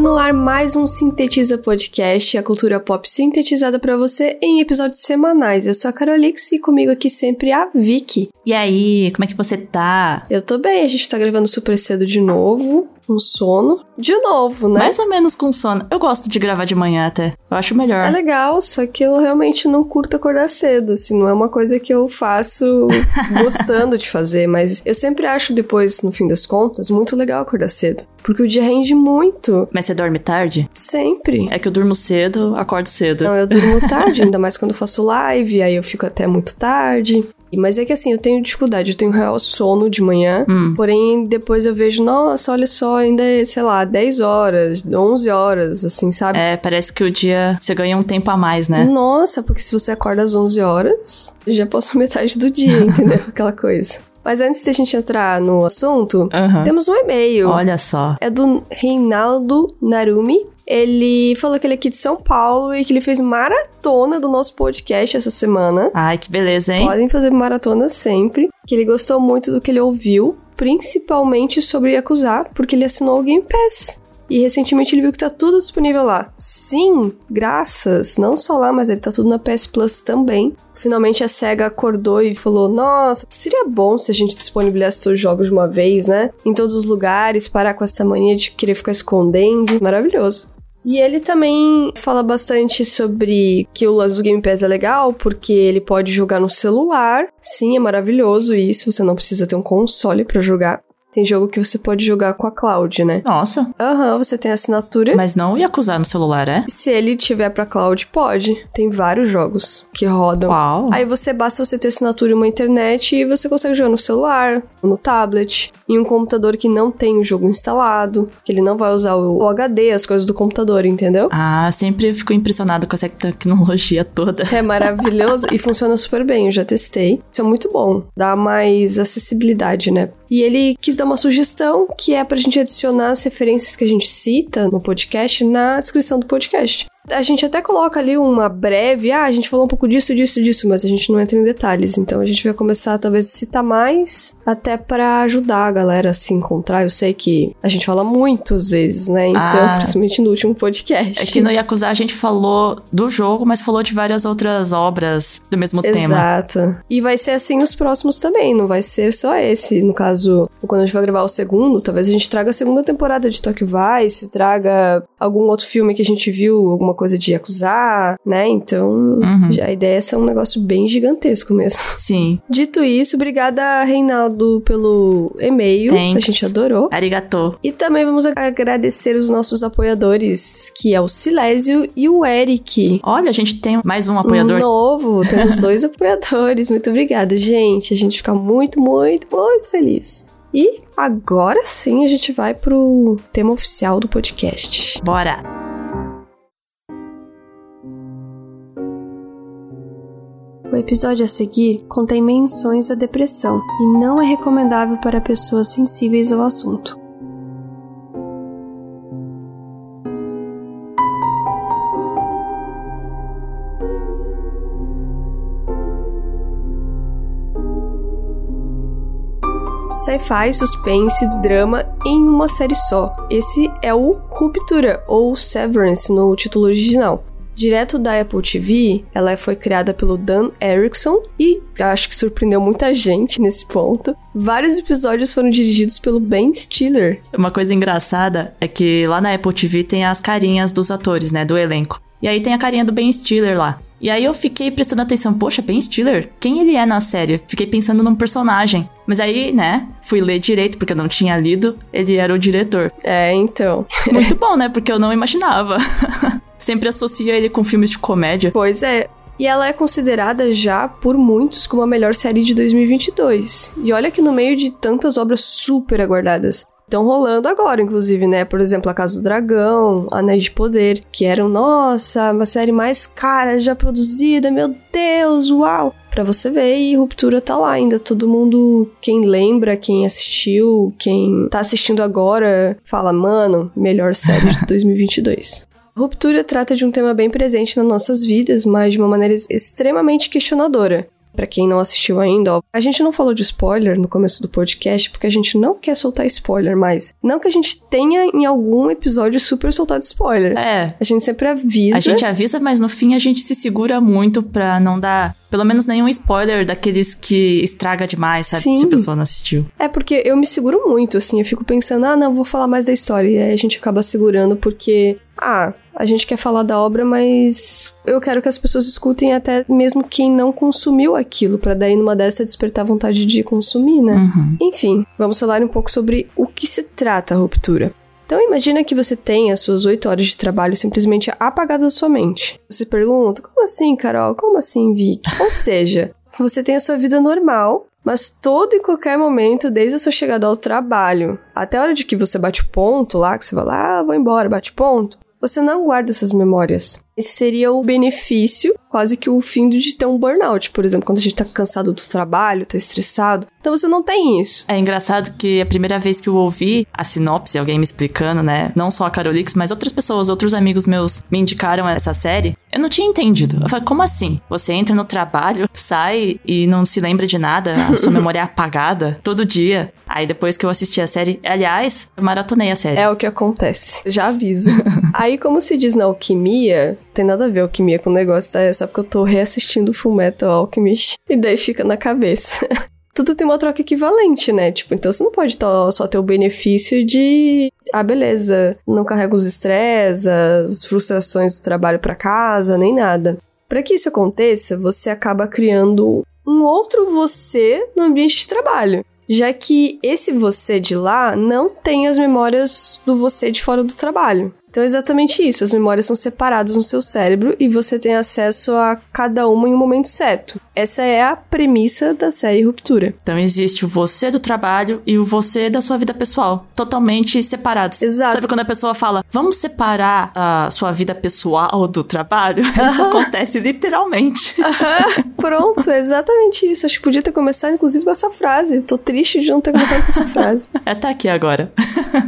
no ar mais um Sintetiza Podcast, a cultura pop sintetizada para você em episódios semanais. Eu sou a Carolix e comigo aqui sempre a Vicky. E aí, como é que você tá? Eu tô bem, a gente tá gravando super cedo de novo com sono. De novo, né? Mais ou menos com sono. Eu gosto de gravar de manhã até. Eu acho melhor. É legal, só que eu realmente não curto acordar cedo, assim, não é uma coisa que eu faço gostando de fazer, mas eu sempre acho depois, no fim das contas, muito legal acordar cedo. Porque o dia rende muito. Mas você dorme tarde? Sempre. É que eu durmo cedo, acordo cedo. Não, eu durmo tarde, ainda mais quando eu faço live, aí eu fico até muito tarde. Mas é que assim, eu tenho dificuldade, eu tenho real sono de manhã, Hum. porém depois eu vejo, nossa, olha só, ainda é, sei lá, 10 horas, 11 horas, assim, sabe? É, parece que o dia você ganha um tempo a mais, né? Nossa, porque se você acorda às 11 horas, já passou metade do dia, entendeu? Aquela coisa. Mas antes de a gente entrar no assunto, Aham. temos um e-mail. Olha só. É do Reinaldo Narumi. Ele falou que ele é aqui de São Paulo e que ele fez maratona do nosso podcast essa semana. Ai, que beleza, hein? Podem fazer maratona sempre. Que ele gostou muito do que ele ouviu, principalmente sobre Yakuza, porque ele assinou o Game Pass. E recentemente ele viu que tá tudo disponível lá. Sim, graças. Não só lá, mas ele tá tudo na PS Plus também. Finalmente a SEGA acordou e falou: Nossa, seria bom se a gente disponibilizasse todos os jogos de uma vez, né? Em todos os lugares, parar com essa mania de querer ficar escondendo. Maravilhoso. E ele também fala bastante sobre que o lance do Game Pass é legal, porque ele pode jogar no celular. Sim, é maravilhoso isso, você não precisa ter um console pra jogar. Tem jogo que você pode jogar com a cloud, né? Nossa, Aham, você tem assinatura. mas não ia acusar no celular, é? Se ele tiver pra cloud, pode. Tem vários jogos que rodam. Uau. Aí você basta você ter assinatura e uma internet e você consegue jogar no celular, no tablet, em um computador que não tem o jogo instalado, que ele não vai usar o HD, as coisas do computador, entendeu? Ah, sempre fico impressionado com essa tecnologia toda. É maravilhoso e funciona super bem, eu já testei. Isso é muito bom, dá mais acessibilidade, né? E ele quis dar uma sugestão que é pra gente adicionar as referências que a gente cita no podcast na descrição do podcast. A gente até coloca ali uma breve, ah, a gente falou um pouco disso, disso, disso, mas a gente não entra em detalhes. Então a gente vai começar talvez a citar mais, até pra ajudar a galera a se encontrar. Eu sei que a gente fala muito às vezes, né? Então, Ah. principalmente no último podcast. É que no Yakuza a gente falou do jogo, mas falou de várias outras obras do mesmo tema. Exato. E vai ser assim nos próximos também, não vai ser só esse. No caso, quando a gente vai gravar o segundo, talvez a gente traga a segunda temporada de Tokyo Vice, traga algum outro filme que a gente viu, alguma coisa de Yakuza, né? Então, Uhum. já a ideia é ser um negócio bem gigantesco mesmo. Sim. Dito isso, obrigada, Reinaldo, pelo e-mail. Thanks. A gente adorou. Arigato. E também vamos agradecer os nossos apoiadores, que é o Silésio e o Eric. Olha, a gente tem mais um apoiador. Novo, temos dois apoiadores. Muito obrigada, gente. A gente fica muito, muito, muito feliz. E agora sim a gente vai pro tema oficial do podcast. Bora. Episódio a seguir contém menções à depressão e não é recomendável para pessoas sensíveis ao assunto. Sci-fi, suspense, drama em uma série só. Esse é o Ruptura ou Severance no título original. Direto da Apple TV, ela foi criada pelo Dan Erickson e acho que surpreendeu muita gente nesse ponto. Vários episódios foram dirigidos pelo Ben Stiller. Uma coisa engraçada é que lá na Apple TV tem as carinhas dos atores, né, do elenco. E aí tem a carinha do Ben Stiller lá. E aí eu fiquei prestando atenção, poxa, Ben Stiller, quem ele é na série? Fiquei pensando num personagem. Mas aí, né, fui ler direito, porque eu não tinha lido, ele era o diretor. É, então. Muito bom, né, porque eu não imaginava. Sempre associa ele com filmes de comédia. Pois é. E ela é considerada já por muitos como a melhor série de 2022. E olha que no meio de tantas obras super aguardadas. Estão rolando agora, inclusive, né? Por exemplo, A Casa do Dragão, Anéis de Poder, que eram, nossa, uma série mais cara já produzida, meu Deus, uau! Pra você ver, e Ruptura tá lá ainda. Todo mundo, quem lembra, quem assistiu, quem tá assistindo agora, fala, mano, melhor série de 2022. Ruptura trata de um tema bem presente nas nossas vidas, mas de uma maneira extremamente questionadora. para quem não assistiu ainda, ó, a gente não falou de spoiler no começo do podcast porque a gente não quer soltar spoiler, mas não que a gente tenha em algum episódio super soltado spoiler. É. A gente sempre avisa. A gente avisa, mas no fim a gente se segura muito pra não dar pelo menos nenhum spoiler daqueles que estraga demais, sabe? Sim. Se a pessoa não assistiu. É porque eu me seguro muito, assim, eu fico pensando, ah, não, vou falar mais da história. E aí a gente acaba segurando porque, ah, a gente quer falar da obra, mas eu quero que as pessoas escutem até mesmo quem não consumiu aquilo, para daí numa dessa despertar vontade de consumir, né? Uhum. Enfim, vamos falar um pouco sobre o que se trata a ruptura. Então imagina que você tem as suas oito horas de trabalho simplesmente apagadas da sua mente. Você pergunta, como assim, Carol? Como assim, Vic? Ou seja, você tem a sua vida normal, mas todo e qualquer momento, desde a sua chegada ao trabalho até a hora de que você bate o ponto lá, que você vai lá, ah, vou embora, bate ponto, você não guarda essas memórias. Esse seria o benefício, quase que o fim de ter um burnout, por exemplo, quando a gente tá cansado do trabalho, tá estressado. Então você não tem isso. É engraçado que a primeira vez que eu ouvi a sinopse, alguém me explicando, né? Não só a Carolix, mas outras pessoas, outros amigos meus me indicaram essa série. Eu não tinha entendido. Eu falei, como assim? Você entra no trabalho, sai e não se lembra de nada, a sua memória é apagada todo dia. Aí depois que eu assisti a série, aliás, eu maratonei a série. É o que acontece. Já aviso. Aí, como se diz na alquimia, tem nada a ver alquimia com o negócio, tá? É só porque eu tô reassistindo Full Metal Alchemist. E daí fica na cabeça. Tudo tem uma troca equivalente, né? Tipo, então você não pode só ter o benefício de. Ah, beleza, não carrega os estresses, as frustrações do trabalho para casa, nem nada. Para que isso aconteça, você acaba criando um outro você no ambiente de trabalho já que esse você de lá não tem as memórias do você de fora do trabalho. Então é exatamente isso, as memórias são separadas no seu cérebro e você tem acesso a cada uma em um momento certo. Essa é a premissa da série Ruptura. Então existe o você do trabalho e o você da sua vida pessoal, totalmente separados. Exato. Sabe quando a pessoa fala, vamos separar a sua vida pessoal do trabalho? Isso acontece literalmente. Pronto, é exatamente isso. Acho que podia ter começado, inclusive, com essa frase. Tô triste de não ter começado com essa frase. É, tá aqui agora.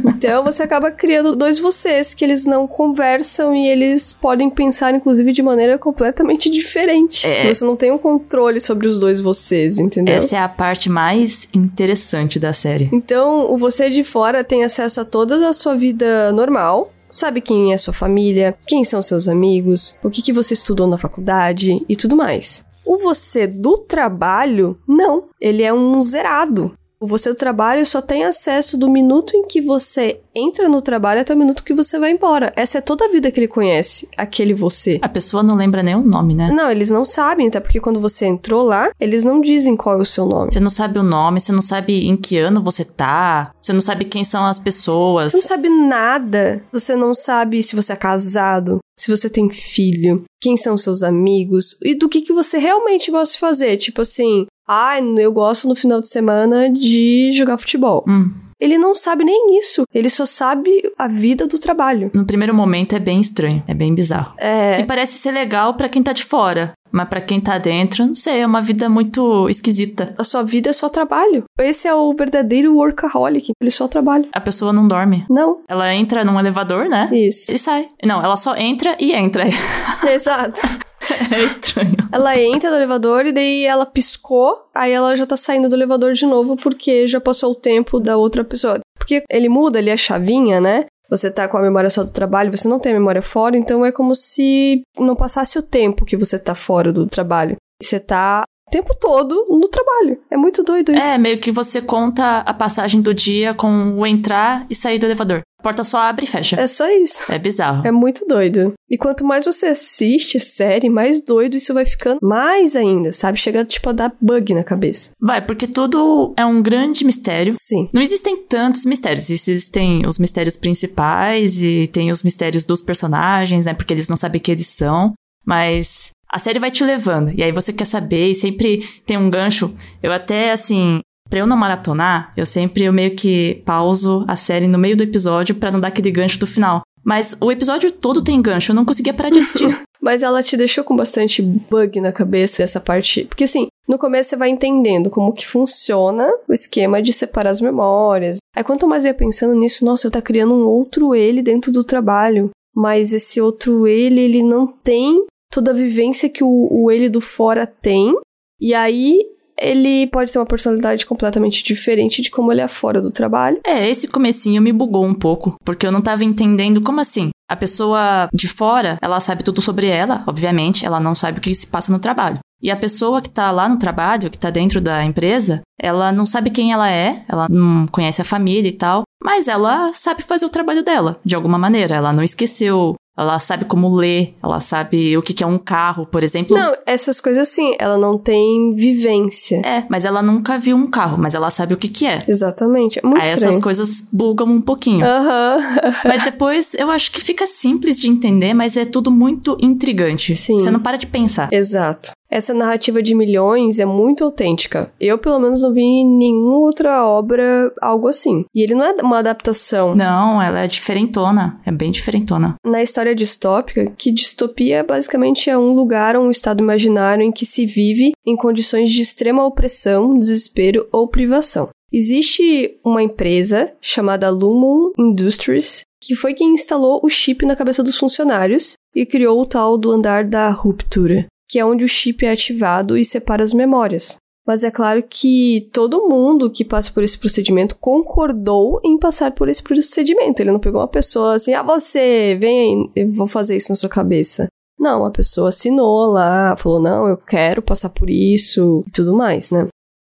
então você acaba criando dois vocês que eles não conversam e eles podem pensar, inclusive, de maneira completamente diferente. É. Você não tem um controle sobre os dois vocês, entendeu? Essa é a parte mais interessante da série. Então, o você de fora tem acesso a toda a sua vida normal, sabe quem é sua família, quem são seus amigos, o que, que você estudou na faculdade e tudo mais. O você do trabalho, não. Ele é um zerado. O você do trabalho só tem acesso do minuto em que você entra no trabalho até o minuto que você vai embora. Essa é toda a vida que ele conhece, aquele você. A pessoa não lembra nem o nome, né? Não, eles não sabem, até porque quando você entrou lá, eles não dizem qual é o seu nome. Você não sabe o nome, você não sabe em que ano você tá, você não sabe quem são as pessoas. Você não sabe nada. Você não sabe se você é casado, se você tem filho, quem são seus amigos e do que, que você realmente gosta de fazer. Tipo assim, ah, eu gosto no final de semana de jogar futebol. Hum. Ele não sabe nem isso. Ele só sabe a vida do trabalho. No primeiro momento é bem estranho, é bem bizarro. É. Se parece ser legal pra quem tá de fora, mas pra quem tá dentro, não sei, é uma vida muito esquisita. A sua vida é só trabalho. Esse é o verdadeiro workaholic. Ele só trabalha. A pessoa não dorme. Não. Ela entra num elevador, né? Isso. E sai. Não, ela só entra e entra. Exato. é estranho. Ela entra no elevador e daí ela piscou, aí ela já tá saindo do elevador de novo porque já passou o tempo da outra pessoa. Porque ele muda ali a chavinha, né? Você tá com a memória só do trabalho, você não tem a memória fora, então é como se não passasse o tempo que você tá fora do trabalho. Você tá tempo todo no trabalho. É muito doido isso. É, meio que você conta a passagem do dia com o entrar e sair do elevador. A porta só abre e fecha. É só isso. É bizarro. É muito doido. E quanto mais você assiste série, mais doido isso vai ficando. Mais ainda, sabe? Chega, tipo, a dar bug na cabeça. Vai, porque tudo é um grande mistério. Sim. Não existem tantos mistérios. Existem os mistérios principais e tem os mistérios dos personagens, né? Porque eles não sabem que eles são. Mas a série vai te levando. E aí você quer saber e sempre tem um gancho. Eu até, assim, Pra eu não maratonar, eu sempre eu meio que pauso a série no meio do episódio para não dar aquele gancho do final. Mas o episódio todo tem gancho, eu não conseguia parar de assistir. Mas ela te deixou com bastante bug na cabeça essa parte. Porque assim, no começo você vai entendendo como que funciona o esquema de separar as memórias. Aí quanto mais eu ia pensando nisso, nossa, eu tá criando um outro ele dentro do trabalho. Mas esse outro ele, ele não tem toda a vivência que o, o ele do fora tem. E aí ele pode ter uma personalidade completamente diferente de como ele é fora do trabalho. É, esse comecinho me bugou um pouco, porque eu não tava entendendo como assim. A pessoa de fora, ela sabe tudo sobre ela, obviamente, ela não sabe o que se passa no trabalho. E a pessoa que tá lá no trabalho, que tá dentro da empresa, ela não sabe quem ela é, ela não conhece a família e tal, mas ela sabe fazer o trabalho dela, de alguma maneira. Ela não esqueceu ela sabe como ler, ela sabe o que é um carro, por exemplo. Não, essas coisas sim, ela não tem vivência. É, mas ela nunca viu um carro, mas ela sabe o que que é. Exatamente. É muito Aí estranho. essas coisas bugam um pouquinho. Aham. Mas depois eu acho que fica simples de entender, mas é tudo muito intrigante. Sim. Você não para de pensar. Exato. Essa narrativa de milhões é muito autêntica. Eu, pelo menos, não vi em nenhuma outra obra algo assim. E ele não é uma adaptação. Não, ela é diferentona. É bem diferentona. Na história distópica, que distopia basicamente é um lugar, um estado imaginário em que se vive em condições de extrema opressão, desespero ou privação. Existe uma empresa chamada Lumon Industries que foi quem instalou o chip na cabeça dos funcionários e criou o tal do andar da ruptura, que é onde o chip é ativado e separa as memórias. Mas é claro que todo mundo que passa por esse procedimento concordou em passar por esse procedimento. Ele não pegou uma pessoa assim, ah, você, vem eu vou fazer isso na sua cabeça. Não, a pessoa assinou lá, falou, não, eu quero passar por isso e tudo mais, né?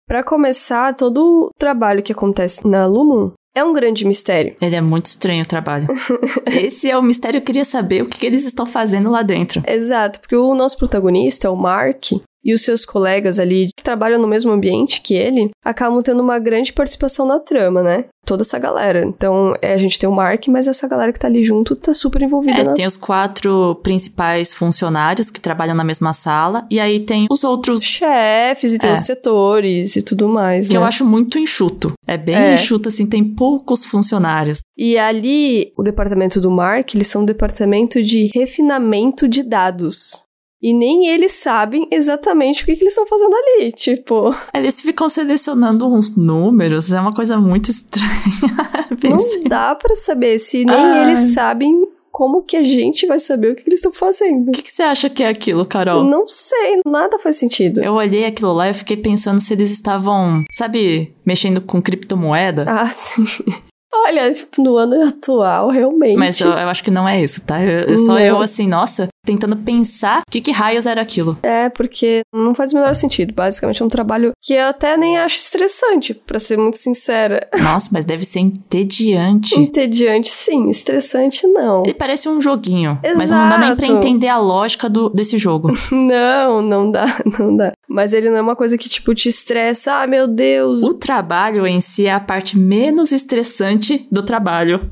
Para começar, todo o trabalho que acontece na Lumon é um grande mistério. Ele é muito estranho o trabalho. Esse é o mistério, eu queria saber o que, que eles estão fazendo lá dentro. Exato, porque o nosso protagonista, o Mark, e os seus colegas ali que trabalham no mesmo ambiente que ele acabam tendo uma grande participação na trama, né? Toda essa galera. Então, é, a gente tem o Mark, mas essa galera que tá ali junto tá super envolvida É, na tem os quatro principais funcionários que trabalham na mesma sala, e aí tem os outros chefes e tem É. os setores e tudo mais, que né? eu acho muito enxuto. É bem É. enxuto, assim, tem poucos funcionários. E ali, o departamento do Mark, eles são um departamento de refinamento de dados. E nem eles sabem exatamente o que, que eles estão fazendo ali. Tipo, Eles ficam selecionando uns números, é uma coisa muito estranha. Não dá pra saber se nem Ai. eles sabem como que a gente vai saber o que, que eles estão fazendo. O que, que você acha que é aquilo, Carol? Não sei, nada faz sentido. Eu olhei aquilo lá e fiquei pensando se eles estavam, sabe, mexendo com criptomoeda. Ah, sim. Olha, tipo, no ano atual, realmente. Mas eu, eu acho que não é isso, tá? Eu, eu- só eu, assim, nossa, tentando pensar o que, raios era aquilo. É, porque não faz o menor sentido. Basicamente é um trabalho que eu até nem acho estressante, pra ser muito sincera. Nossa, mas deve ser entediante. Entediante, sim. Estressante, não. Ele parece um joguinho, mas não dá nem pra Exato. entender a lógica do, desse jogo. Não, não dá, não dá. Mas ele não é uma coisa que, tipo, te estressa. Ah, meu Deus. O trabalho em si é a parte menos estressante do trabalho.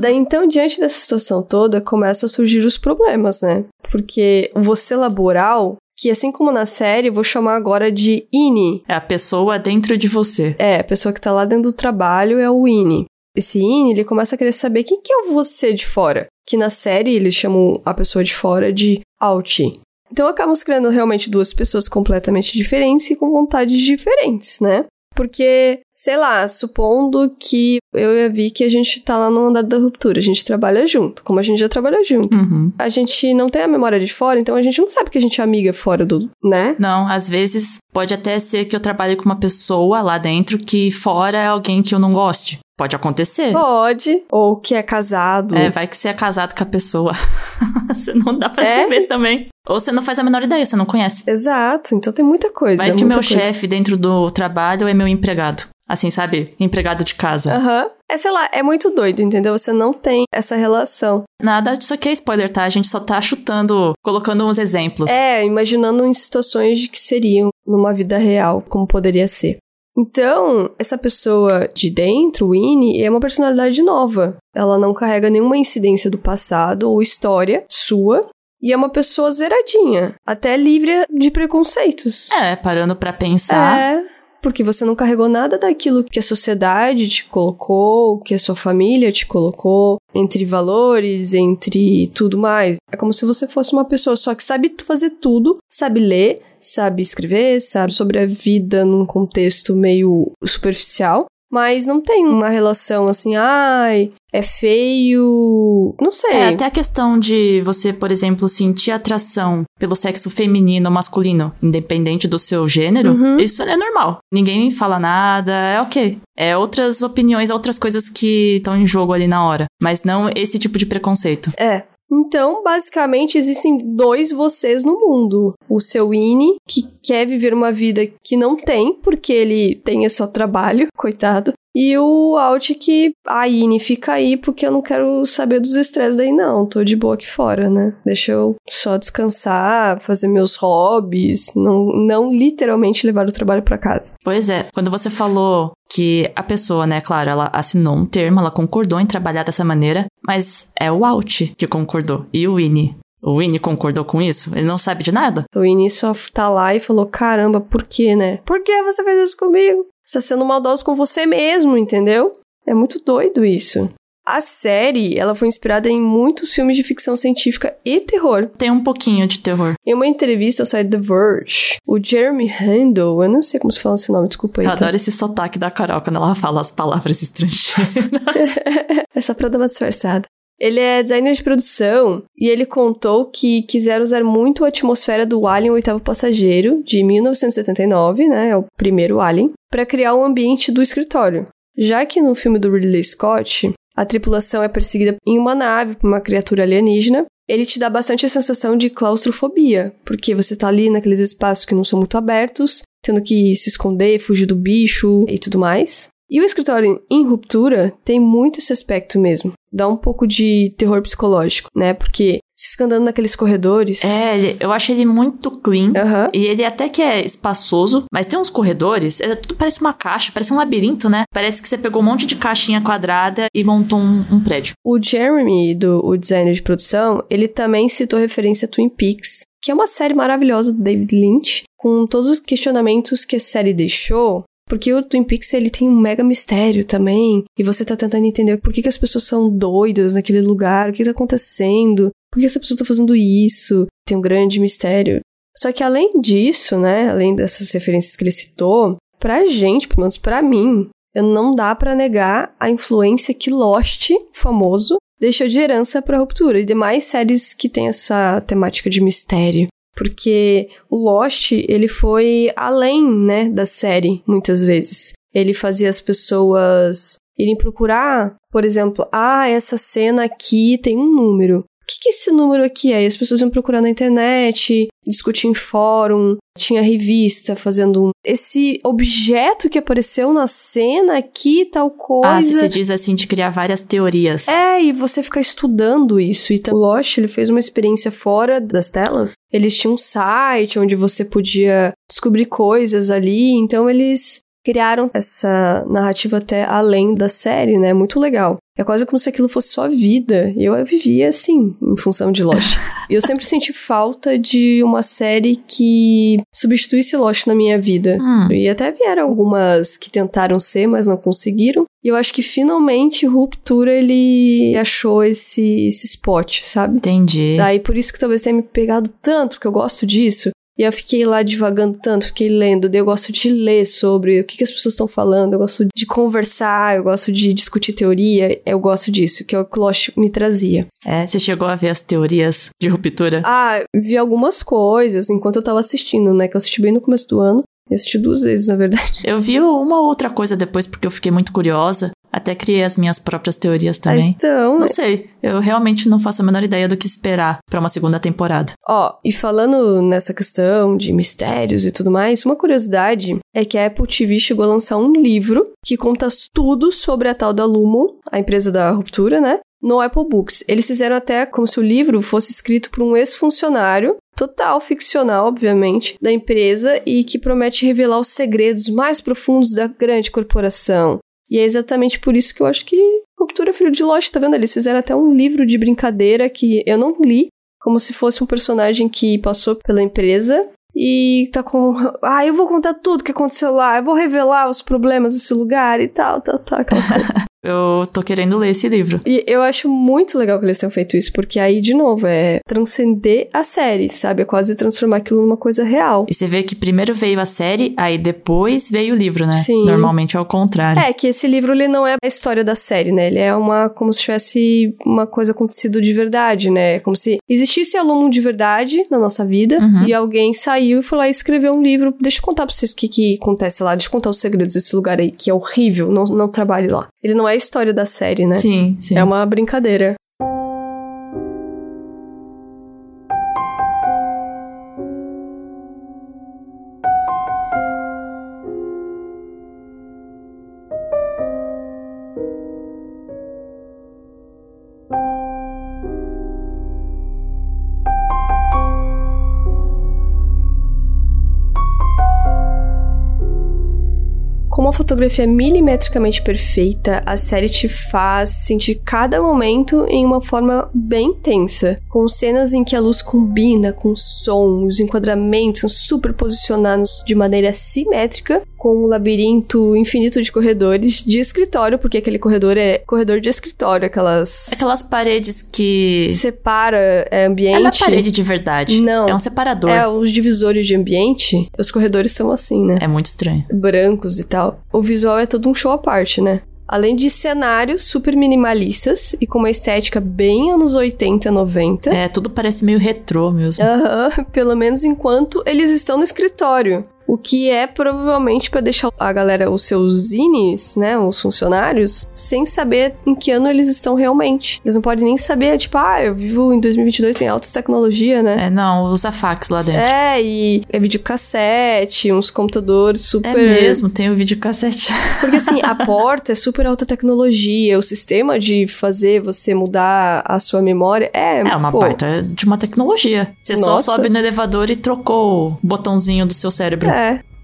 Daí, então, diante dessa situação toda, começam a surgir os problemas, né? Porque você laboral, que assim como na série, eu vou chamar agora de INI. É a pessoa dentro de você. É, a pessoa que tá lá dentro do trabalho é o INI. Esse INI, ele começa a querer saber quem que é o você de fora. Que na série eles chamam a pessoa de fora de Out. Então acabam se criando realmente duas pessoas completamente diferentes e com vontades diferentes, né? Porque, sei lá, supondo que eu e a Vicky, a gente tá lá no andar da ruptura, a gente trabalha junto, como a gente já trabalhou junto. Uhum. A gente não tem a memória de fora, então a gente não sabe que a gente é amiga fora do, né? Não, às vezes pode até ser que eu trabalhe com uma pessoa lá dentro que fora é alguém que eu não goste. Pode acontecer. Pode. Ou que é casado. É, vai que você é casado com a pessoa. você não dá pra É? saber também. Ou você não faz a menor ideia, você não conhece. Exato, então tem muita coisa. Vai que o meu chefe dentro do trabalho é meu empregado. Assim, sabe? Empregado de casa. Aham. É, sei lá, é muito doido, entendeu? Você não tem essa relação. Nada disso aqui é spoiler, tá? A gente só tá chutando, colocando uns exemplos. É, imaginando em situações de que seriam numa vida real, como poderia ser. Então, essa pessoa de dentro, Winnie, é uma personalidade nova. Ela não carrega nenhuma incidência do passado ou história sua. E é uma pessoa zeradinha, até livre de preconceitos. É, parando pra pensar. É, porque você não carregou nada daquilo que a sociedade te colocou, que a sua família te colocou, entre valores, entre tudo mais. É como se você fosse uma pessoa só que sabe fazer tudo, sabe ler, sabe escrever, sabe sobre a vida num contexto meio superficial. Mas não tem uma relação assim, ai, é feio. Não sei. É, até a questão de você, por exemplo, sentir atração pelo sexo feminino ou masculino, independente do seu gênero, Uhum. isso é normal. Ninguém fala nada, é ok. É outras opiniões, outras coisas que estão em jogo ali na hora. Mas não esse tipo de preconceito. É. Então, basicamente, existem dois vocês no mundo. O seu Ine, que quer viver uma vida que não tem, porque ele tem só trabalho, coitado. E o Alt que, a Ine fica aí porque eu não quero saber dos estresses daí não, tô de boa aqui fora, né? Deixa eu só descansar, fazer meus hobbies, não, não literalmente levar o trabalho pra casa. Pois é, quando você falou que a pessoa, né, claro, ela assinou um termo, ela concordou em trabalhar dessa maneira, mas é o Alt que concordou. E o Winnie? O Winnie concordou com isso? Ele não sabe de nada? O Ine só tá lá e falou: caramba, por quê, né? Por que você fez isso comigo? Você tá sendo maldoso com você mesmo, entendeu? É muito doido isso. A série, ela foi inspirada em muitos filmes de ficção científica e terror. Tem um pouquinho de terror. Em uma entrevista ao site The Verge, o Jeremy Handel, eu não sei como se fala esse nome, desculpa aí. Eu tá? adoro esse sotaque da Carol quando ela fala as palavras estrangeiras. É só pra dar uma disfarçada. Ele é designer de produção e ele contou que quiseram usar muito a atmosfera do Alien Oitavo Passageiro, de 1979, né? É o primeiro Alien, para criar o ambiente do escritório. Já que no filme do Ridley Scott, a tripulação é perseguida em uma nave por uma criatura alienígena, ele te dá bastante a sensação de claustrofobia, porque você tá ali naqueles espaços que não são muito abertos, tendo que se esconder, fugir do bicho e tudo mais. E o escritório em ruptura tem muito esse aspecto mesmo. Dá um pouco de terror psicológico, né? Porque você fica andando naqueles corredores. é, eu acho ele muito clean. Aham. E ele até que é espaçoso, mas tem uns corredores, é, tudo parece uma caixa, parece um labirinto, né? Parece que você pegou um monte de caixinha quadrada e montou um, um prédio. O Jeremy, do o designer de produção, ele também citou referência a Twin Peaks, que é uma série maravilhosa do David Lynch, com todos os questionamentos que a série deixou. Porque o Twin Peaks, ele tem um mega mistério também. E você tá tentando entender por que, que as pessoas são doidas naquele lugar, o que tá acontecendo, por que essa pessoa tá fazendo isso. Tem um grande mistério. Só que além disso, né, além dessas referências que ele citou, pra gente, pelo menos pra mim, eu não dá pra negar a influência que Lost, famoso, deixou de herança pra Ruptura e demais séries que tem essa temática de mistério. Porque o Lost, ele foi além, né, da série, muitas vezes. Ele fazia as pessoas irem procurar, por exemplo, ah, essa cena aqui tem um número. O que, que esse número aqui é? E as pessoas iam procurar na internet, discutir em fórum, tinha revista fazendo um. Esse objeto que apareceu na cena aqui, tal coisa. Ah, se você diz assim, de criar várias teorias. É, e você ficar estudando isso. Então, o Lost, ele fez uma experiência fora das telas. Eles tinham um site onde você podia descobrir coisas ali. Então, eles criaram essa narrativa até além da série, né? Muito legal. É quase como se aquilo fosse sua vida. E eu vivia assim, em função de Lost. e eu sempre senti falta de uma série que substituísse Lost na minha vida. Hum, E até vieram algumas que tentaram ser, mas não conseguiram. E eu acho que finalmente Ruptura ele achou esse, esse spot, sabe? entendi. Daí por isso que talvez tenha me pegado tanto, porque eu gosto disso. E eu fiquei lá divagando tanto, fiquei lendo. Daí eu gosto de ler sobre o que, que as pessoas estão falando, eu gosto de conversar, eu gosto de discutir teoria, eu gosto disso, que é o que o Lost me trazia. É, você chegou a ver as teorias de ruptura? Ah, vi algumas coisas enquanto eu tava assistindo, né? Que eu assisti bem no começo do ano. Eu assisti duas vezes, na verdade. Eu vi uma outra coisa depois porque eu fiquei muito curiosa. Até criei as minhas próprias teorias Ah, também. então, Não sei, eu realmente não faço a menor ideia do que esperar pra uma segunda temporada. Ó, e falando nessa questão de mistérios e tudo mais, uma curiosidade é que a Apple TV chegou a lançar um livro que conta tudo sobre a tal da Lumon, a empresa da ruptura, né? No Apple Books. Eles fizeram até como se o livro fosse escrito por um ex-funcionário, total ficcional, obviamente, da empresa e que promete revelar os segredos mais profundos da grande corporação. E é exatamente por isso que eu acho que Ruptura é filho de Lost, tá vendo? Eles fizeram até um livro de brincadeira que eu não li, como se fosse um personagem que passou pela empresa e tá com. Ah, eu vou contar tudo que aconteceu lá, eu vou revelar os problemas desse lugar e tal, tal, tal, aquela coisa. Eu tô querendo ler esse livro. E eu acho muito legal que eles tenham feito isso, porque aí, de novo, é transcender a série, sabe? É quase transformar aquilo numa coisa real. E você vê que primeiro veio a série, aí depois veio o livro, né? Sim. Normalmente é o contrário. É, que esse livro, ele não é a história da série, né? Ele é uma, como se tivesse uma coisa acontecido de verdade, né? Como se existisse aluno de verdade na nossa vida, Uhum. e alguém saiu e foi lá e escreveu um livro. Deixa eu contar pra vocês o que, que acontece lá, deixa eu contar os segredos desse lugar aí, que é horrível, não, não trabalhe lá. Ele não é a história da série, né? Sim, sim. É uma brincadeira. Uma fotografia milimetricamente perfeita, a série te faz sentir cada momento em uma forma bem tensa, com cenas em que a luz combina com o som, os enquadramentos são super posicionados de maneira simétrica, com um labirinto infinito de corredores de escritório, porque aquele corredor é corredor de escritório, aquelas Aquelas paredes que. separa é, ambiente. É na parede de verdade. Não. É um separador. É, os divisores de ambiente, os corredores são assim, né? É muito estranho. brancos e tal. O visual é todo um show à parte, né? Além de cenários super minimalistas e com uma estética bem anos 80, 90. É, tudo parece meio retrô mesmo. Aham, pelo menos enquanto eles estão no escritório. O que é provavelmente pra deixar a galera, os seus zines, né, os funcionários, sem saber em que ano eles estão realmente. Eles não podem nem saber, tipo, ah, eu vivo em 2022, tem alta tecnologia, né? É, não, usa fax lá dentro. É, e é videocassete, uns computadores super. É mesmo, tem o videocassete. Porque assim, a porta é super alta tecnologia, o sistema de fazer você mudar a sua memória é. É uma pô, baita de uma tecnologia. Você só Nossa. sobe no elevador e trocou o botãozinho do seu cérebro. É.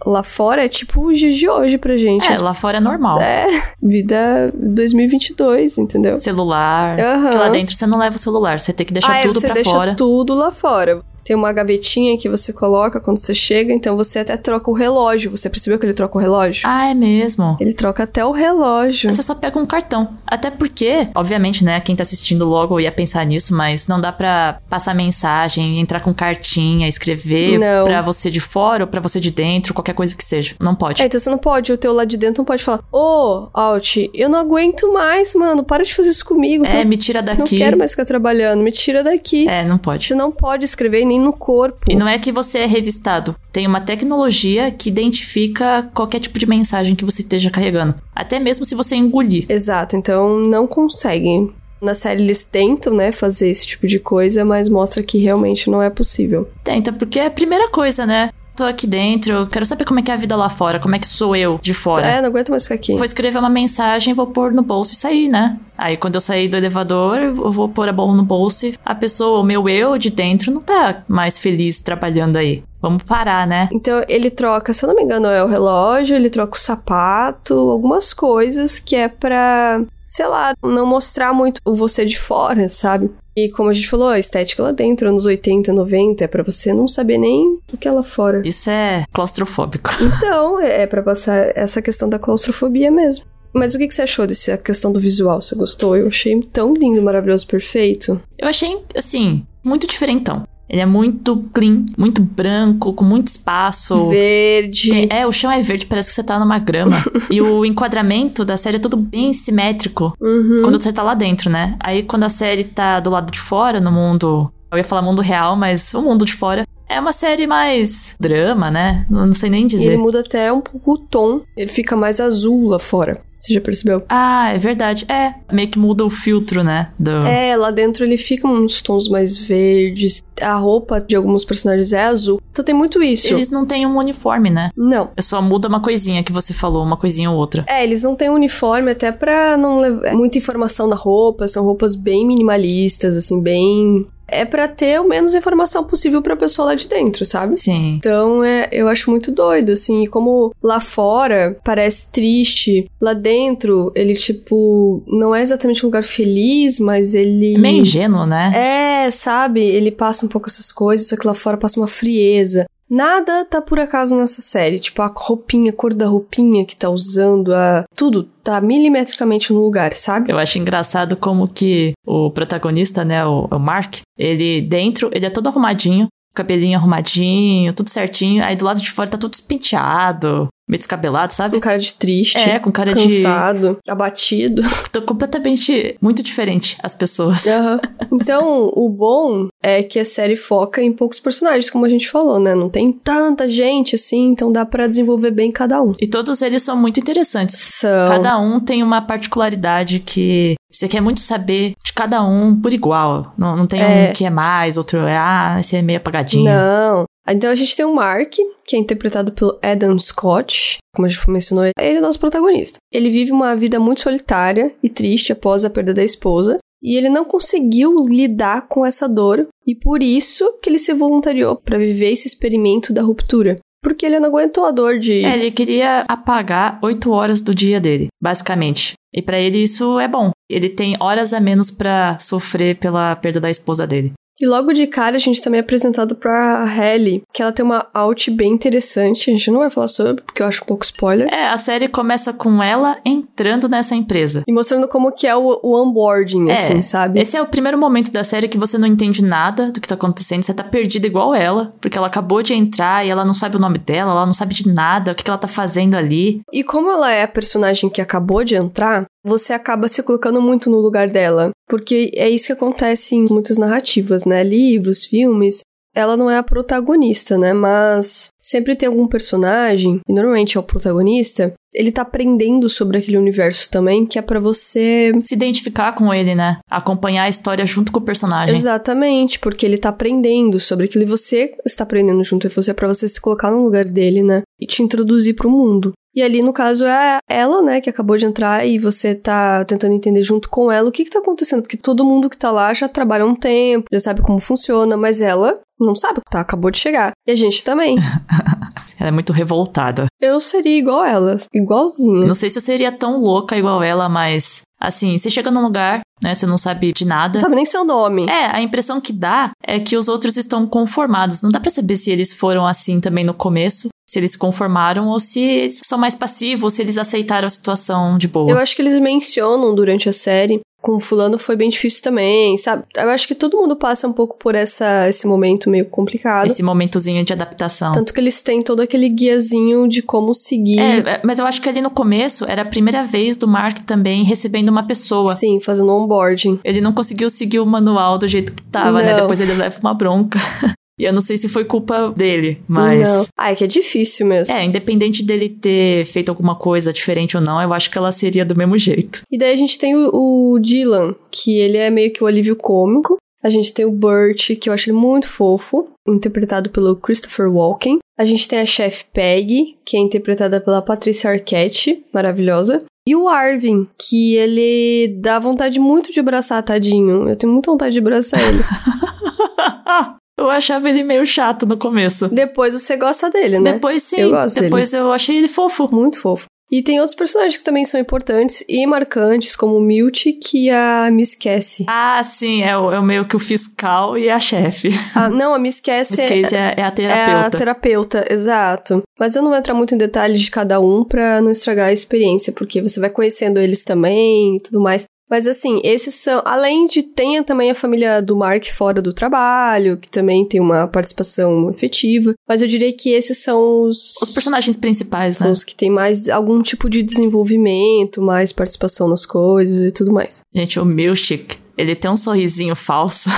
Lá fora é tipo os dias de hoje pra gente. É, lá fora é normal. É, vida 2022, entendeu? Celular. Aham. Porque lá dentro você não leva o celular, você tem que deixar ah, é, tudo você pra deixa fora. tudo lá fora. Tem uma gavetinha que você coloca quando você chega, então você até troca o relógio. Você percebeu que ele troca o relógio? Ah, é mesmo. Ele troca até o relógio. Você só pega um cartão. Até porque, obviamente, né, quem tá assistindo logo ia pensar nisso, mas não dá pra passar mensagem, entrar com cartinha, escrever Não. pra você de fora ou pra você de dentro, qualquer coisa que seja. Não pode. É, então você não pode, o teu lá de dentro não pode falar, ô, Alt, eu não aguento mais, mano, para de fazer isso comigo. É, não, me tira não daqui. quero mais ficar trabalhando, me tira daqui. É, não pode. Você não pode escrever nem no corpo. E não é que você é revistado. Tem uma tecnologia que identifica qualquer tipo de mensagem que você esteja carregando. Até mesmo se você engolir. Exato, então não conseguem. Na série eles tentam, né, fazer esse tipo de coisa, mas mostra que realmente não é possível. Tenta, porque é a primeira coisa, né? Tô aqui dentro, quero saber como é que é a vida lá fora, como é que sou eu de fora. É, não aguento mais ficar aqui. Vou escrever uma mensagem, vou pôr no bolso e sair, né? Aí quando eu sair do elevador, eu vou pôr a mão no bolso e a pessoa, o meu eu de dentro, não tá mais feliz trabalhando aí. Vamos parar, né? Então ele troca, se eu não me engano, é o relógio, ele troca o sapato, algumas coisas que é pra, sei lá, não mostrar muito o você de fora, sabe? E como a gente falou, a estética lá dentro, anos 80, 90, é pra você não saber nem o que é lá fora. Isso é claustrofóbico. Então, é pra passar essa questão da claustrofobia mesmo. Mas o que que você achou dessa questão do visual? Você gostou? Eu achei tão lindo, maravilhoso, perfeito. Eu achei, assim, muito diferentão. Ele é muito clean, muito branco, com muito espaço. Verde. Tem- é, o chão é verde, parece que você tá numa grama. e o enquadramento da série é tudo bem simétrico. Uhum. Quando você tá lá dentro, né? Aí quando a série tá do lado de fora, no mundo. Eu ia falar mundo real, mas o mundo de fora. É uma série mais drama, né? Não sei nem dizer. ele muda até um pouco o tom. Ele fica mais azul lá fora. Você já percebeu? Ah, é verdade. É, meio que muda o filtro, né? Do... É, lá dentro ele fica uns tons mais verdes. A roupa de alguns personagens é azul. Então tem muito isso. Eles não têm um uniforme, né? Não. Só muda uma coisinha que você falou, uma coisinha ou outra. É, eles não têm uniforme até pra não levar muita informação na roupa. São roupas bem minimalistas, assim, bem. É pra ter o menos informação possível pra pessoa lá de dentro, sabe? Sim. Então, é, eu acho muito doido, assim, e como lá fora parece triste, lá dentro ele, tipo, não é exatamente um lugar feliz, mas ele. É meio ingênuo, né? É, sabe? Ele passa um pouco essas coisas, só que lá fora passa uma frieza. Nada tá por acaso nessa série. Tipo, a roupinha, a cor da roupinha que tá usando, a... tudo tá milimetricamente no lugar, sabe? Eu acho engraçado como que o protagonista, né, o, o Mark, ele dentro, ele é todo arrumadinho, cabelinho arrumadinho, tudo certinho. Aí do lado de fora tá tudo despenteado, meio descabelado, sabe? Com cara de triste. É, com cara cansado, de. Cansado, abatido. Tô completamente muito diferente as pessoas. Uhum. Então, o bom é que a série foca em poucos personagens, como a gente falou, né? Não tem tanta gente assim, então dá para desenvolver bem cada um. E todos eles são muito interessantes. São. Cada um tem uma particularidade que você quer muito saber de cada um por igual. Não, não tem é. um que é mais, outro é, ah, esse é meio apagadinho. Não. Então a gente tem o Mark, que é interpretado pelo Adam Scott, como a gente mencionou, ele é o nosso protagonista. Ele vive uma vida muito solitária e triste após a perda da esposa, e ele não conseguiu lidar com essa dor, e por isso que ele se voluntariou para viver esse experimento da ruptura. Porque ele não aguentou a dor de. É, ele queria apagar oito horas do dia dele, basicamente. E para ele isso é bom. Ele tem horas a menos para sofrer pela perda da esposa dele. E logo de cara a gente também é apresentado pra Halle, que ela tem uma out bem interessante. A gente não vai falar sobre, porque eu acho um pouco spoiler. É, a série começa com ela entrando nessa empresa. E mostrando como que é o, o onboarding, é, assim, sabe? Esse é o primeiro momento da série que você não entende nada do que tá acontecendo. Você tá perdida igual ela, porque ela acabou de entrar e ela não sabe o nome dela, ela não sabe de nada, o que, que ela tá fazendo ali. E como ela é a personagem que acabou de entrar, você acaba se colocando muito no lugar dela. Porque é isso que acontece em muitas narrativas, né? Livros, filmes. Ela não é a protagonista, né? Mas sempre tem algum personagem, e normalmente é o protagonista, ele tá aprendendo sobre aquele universo também, que é para você se identificar com ele, né? Acompanhar a história junto com o personagem. Exatamente, porque ele tá aprendendo sobre aquilo e você está aprendendo junto com você para você se colocar no lugar dele, né? E te introduzir para o mundo. E ali, no caso, é ela, né, que acabou de entrar e você tá tentando entender junto com ela o que que tá acontecendo, porque todo mundo que tá lá já trabalha um tempo, já sabe como funciona, mas ela não sabe, tá? Acabou de chegar. E a gente também. ela é muito revoltada. Eu seria igual ela, igualzinha. Não sei se eu seria tão louca igual ela, mas Assim, você chega num lugar, né? Você não sabe de nada. Não sabe nem seu nome. É, a impressão que dá é que os outros estão conformados. Não dá pra saber se eles foram assim também no começo se eles se conformaram ou se são mais passivos, se eles aceitaram a situação de boa. Eu acho que eles mencionam durante a série com fulano foi bem difícil também, sabe? Eu acho que todo mundo passa um pouco por essa, esse momento meio complicado. Esse momentozinho de adaptação. Tanto que eles têm todo aquele guiazinho de como seguir. É, é mas eu acho que ali no começo era a primeira vez do Mark também recebendo uma pessoa. Sim, fazendo onboarding. Ele não conseguiu seguir o manual do jeito que tava, né? não. né? Depois ele leva uma bronca. E eu não sei se foi culpa dele, mas. Não. Ah, é que é difícil mesmo. É, independente dele ter feito alguma coisa diferente ou não, eu acho que ela seria do mesmo jeito. E daí a gente tem o, o Dylan, que ele é meio que o alívio cômico. A gente tem o Burt, que eu acho ele muito fofo, interpretado pelo Christopher Walken. A gente tem a chefe Peggy, que é interpretada pela Patricia Arquette, maravilhosa. E o Arvin, que ele dá vontade muito de abraçar, tadinho. Eu tenho muita vontade de abraçar ele. Eu achava ele meio chato no começo. Depois você gosta dele, né? Depois sim. Eu gosto Depois dele. eu achei ele fofo. Muito fofo. E tem outros personagens que também são importantes e marcantes, como o Milt, que a Miss Cassie. Ah, sim, é o, é o meio que o fiscal e a chefe. Ah, não, a Miss Cassie, Miss Cassie é, é, a terapeuta. É a terapeuta, exato. Mas eu não vou entrar muito em detalhes de cada um pra não estragar a experiência, porque você vai conhecendo eles também e tudo mais. Mas assim, esses são. Além de. Tem também a família do Mark fora do trabalho, que também tem uma participação efetiva. Mas eu diria que esses são os. Os personagens principais, né? Os que tem mais algum tipo de desenvolvimento, mais participação nas coisas e tudo mais. Gente, o Milchik ele tem um sorrisinho falso.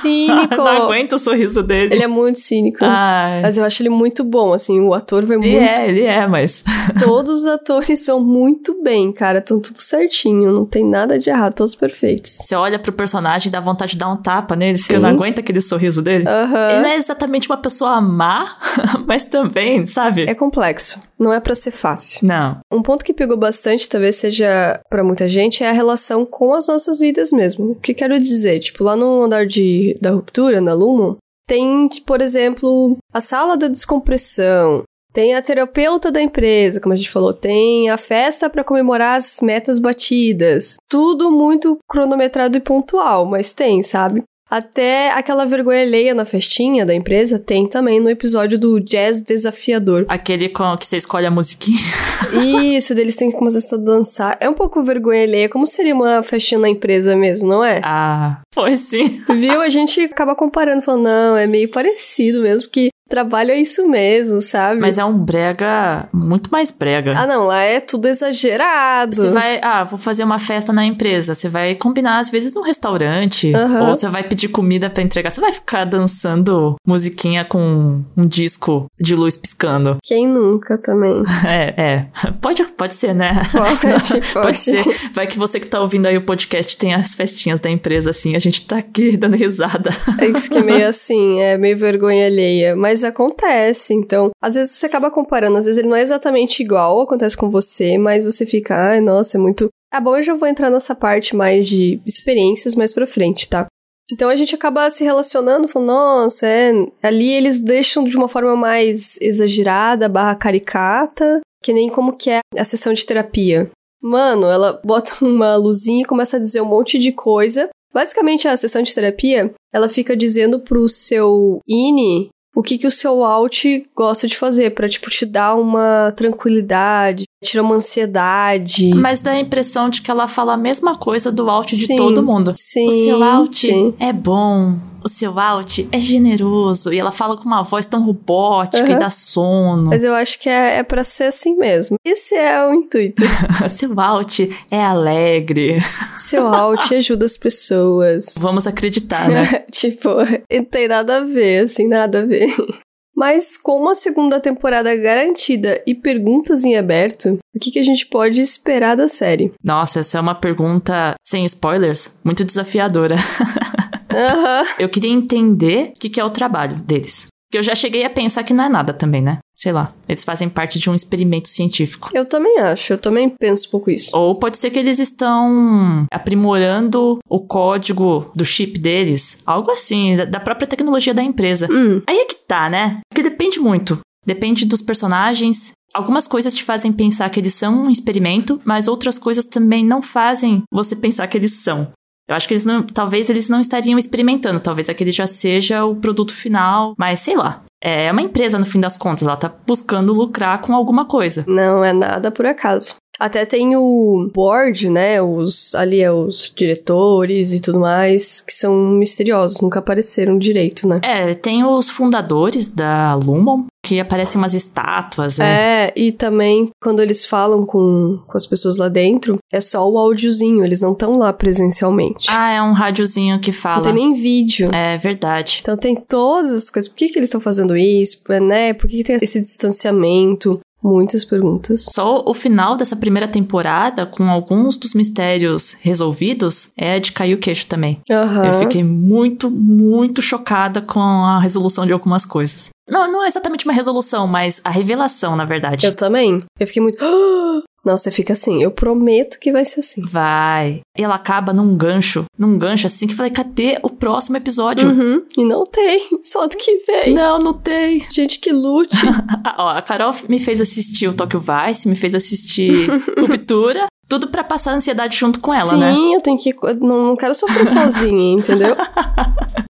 Cínico. Não aguento o sorriso dele. Ele é muito cínico. Ai. Mas eu acho ele muito bom, assim, o ator vai muito... Ele é, ele é, mas... todos os atores são muito bem, cara, estão tudo certinho, não tem nada de errado, todos perfeitos. Você olha pro personagem e dá vontade de dar um tapa nele, porque não aguenta aquele sorriso dele. Uhum. Ele não é exatamente uma pessoa má, mas também, sabe? É complexo, não é para ser fácil. Não. Um ponto que pegou bastante, talvez seja para muita gente, é a relação com as nossas vidas mesmo. O que quero dizer? Tipo, lá no andar de, da ruptura, na Lumon, tem, por exemplo, a sala da descompressão, tem a terapeuta da empresa, como a gente falou, tem a festa para comemorar as metas batidas. Tudo muito cronometrado e pontual, mas tem, sabe? Até aquela vergonha alheia na festinha da empresa tem também no episódio do Jazz Desafiador. Aquele com que você escolhe a musiquinha. Isso, deles têm que começar a dançar. É um pouco vergonha alheia, como seria uma festinha na empresa mesmo, não é? Ah, foi sim. Viu? A gente acaba comparando, falando, não, é meio parecido mesmo, que trabalho é isso mesmo, sabe? Mas é um brega muito mais brega. Ah, não, lá é tudo exagerado. Você vai, ah, vou fazer uma festa na empresa. Você vai combinar, às vezes, num restaurante. Aham. Ou você vai pedir comida pra entregar. Você vai ficar dançando musiquinha com um disco de luz piscando. Quem nunca também? É, é. Pode, pode ser, né? Pode, Pode ser. Vai que você que tá ouvindo aí o podcast tem as festinhas da empresa, assim. A gente tá aqui dando risada. É isso que é meio assim, é meio vergonha alheia. Mas acontece, então. Às vezes você acaba comparando, às vezes ele não é exatamente igual, acontece com você, mas você fica, ai, nossa, é muito. Ah, bom, eu já vou entrar nessa parte mais de experiências mais pra frente, tá? Então a gente acaba se relacionando, falando, nossa, é. Ali eles deixam de uma forma mais exagerada, barra caricata, que nem como que é a sessão de terapia. Mano, ela bota uma luzinha e começa a dizer um monte de coisa. Basicamente, a sessão de terapia, ela fica dizendo pro seu INI o que que o seu alt gosta de fazer pra, tipo, te dar uma tranquilidade, tirar uma ansiedade. Mas dá a impressão de que ela fala a mesma coisa do alt de todo mundo. sim, o seu alt sim. é bom. O seu alt é generoso. E ela fala com uma voz tão robótica e Aham. dá sono. Mas eu acho que é, é para ser assim mesmo. Esse é o intuito. seu alt é alegre. Seu alt ajuda as pessoas. Vamos acreditar, né? tipo, não tem nada a ver, assim, nada a ver. Mas com uma segunda temporada garantida e perguntas em aberto, o que, que a gente pode esperar da série? Nossa, essa é uma pergunta sem spoilers, muito desafiadora. Aham. Eu queria entender o que, que é o trabalho deles. Porque eu já cheguei a pensar que não é nada também, né? Sei lá, eles fazem parte de um experimento científico. Eu também acho, eu também penso um pouco isso. Ou pode ser que eles estão aprimorando o código do chip deles. Algo assim, da- da própria tecnologia da empresa. Hum, Aí é que tá, né? Porque depende muito. Depende dos personagens. Algumas coisas te fazem pensar que eles são um experimento, mas outras coisas também não fazem você pensar que eles são. Eu acho que eles não. Talvez eles não estariam experimentando, talvez aquele já seja o produto final, mas sei lá. É uma empresa no fim das contas, ela tá buscando lucrar com alguma coisa. não é nada por acaso. Até tem o board, né? Os ali é os diretores e tudo mais, que são misteriosos, nunca apareceram direito, né? É, tem os fundadores da Lumon, que aparecem umas estátuas. É. É, e também quando eles falam com, com as pessoas lá dentro, é só o áudiozinho, eles não estão lá presencialmente. Ah, é um rádiozinho que não fala. tem nem vídeo. É verdade. Então tem todas as coisas. Por que, que eles estão fazendo isso? Né? Por que, que tem esse distanciamento? Muitas perguntas. Só o final dessa primeira temporada, com alguns dos mistérios resolvidos, é de cair o queixo também. Aham. Eu fiquei muito, muito chocada com a resolução de algumas coisas. Não, não é exatamente uma resolução, mas a revelação, na verdade. Eu também. Eu fiquei muito. Nossa, você fica assim. Eu prometo que vai ser assim. Vai. E ela acaba num gancho, num gancho assim, que eu falei, cadê o próximo episódio? Uhum. E não tem. Só do que vem. Não, não tem. Gente que lute. Ó, a Carol me fez assistir o Tokyo Vice, me fez assistir Ruptura, tudo pra passar ansiedade junto com ela, Sim, né? eu tenho que. Não, não quero sofrer sozinha, entendeu?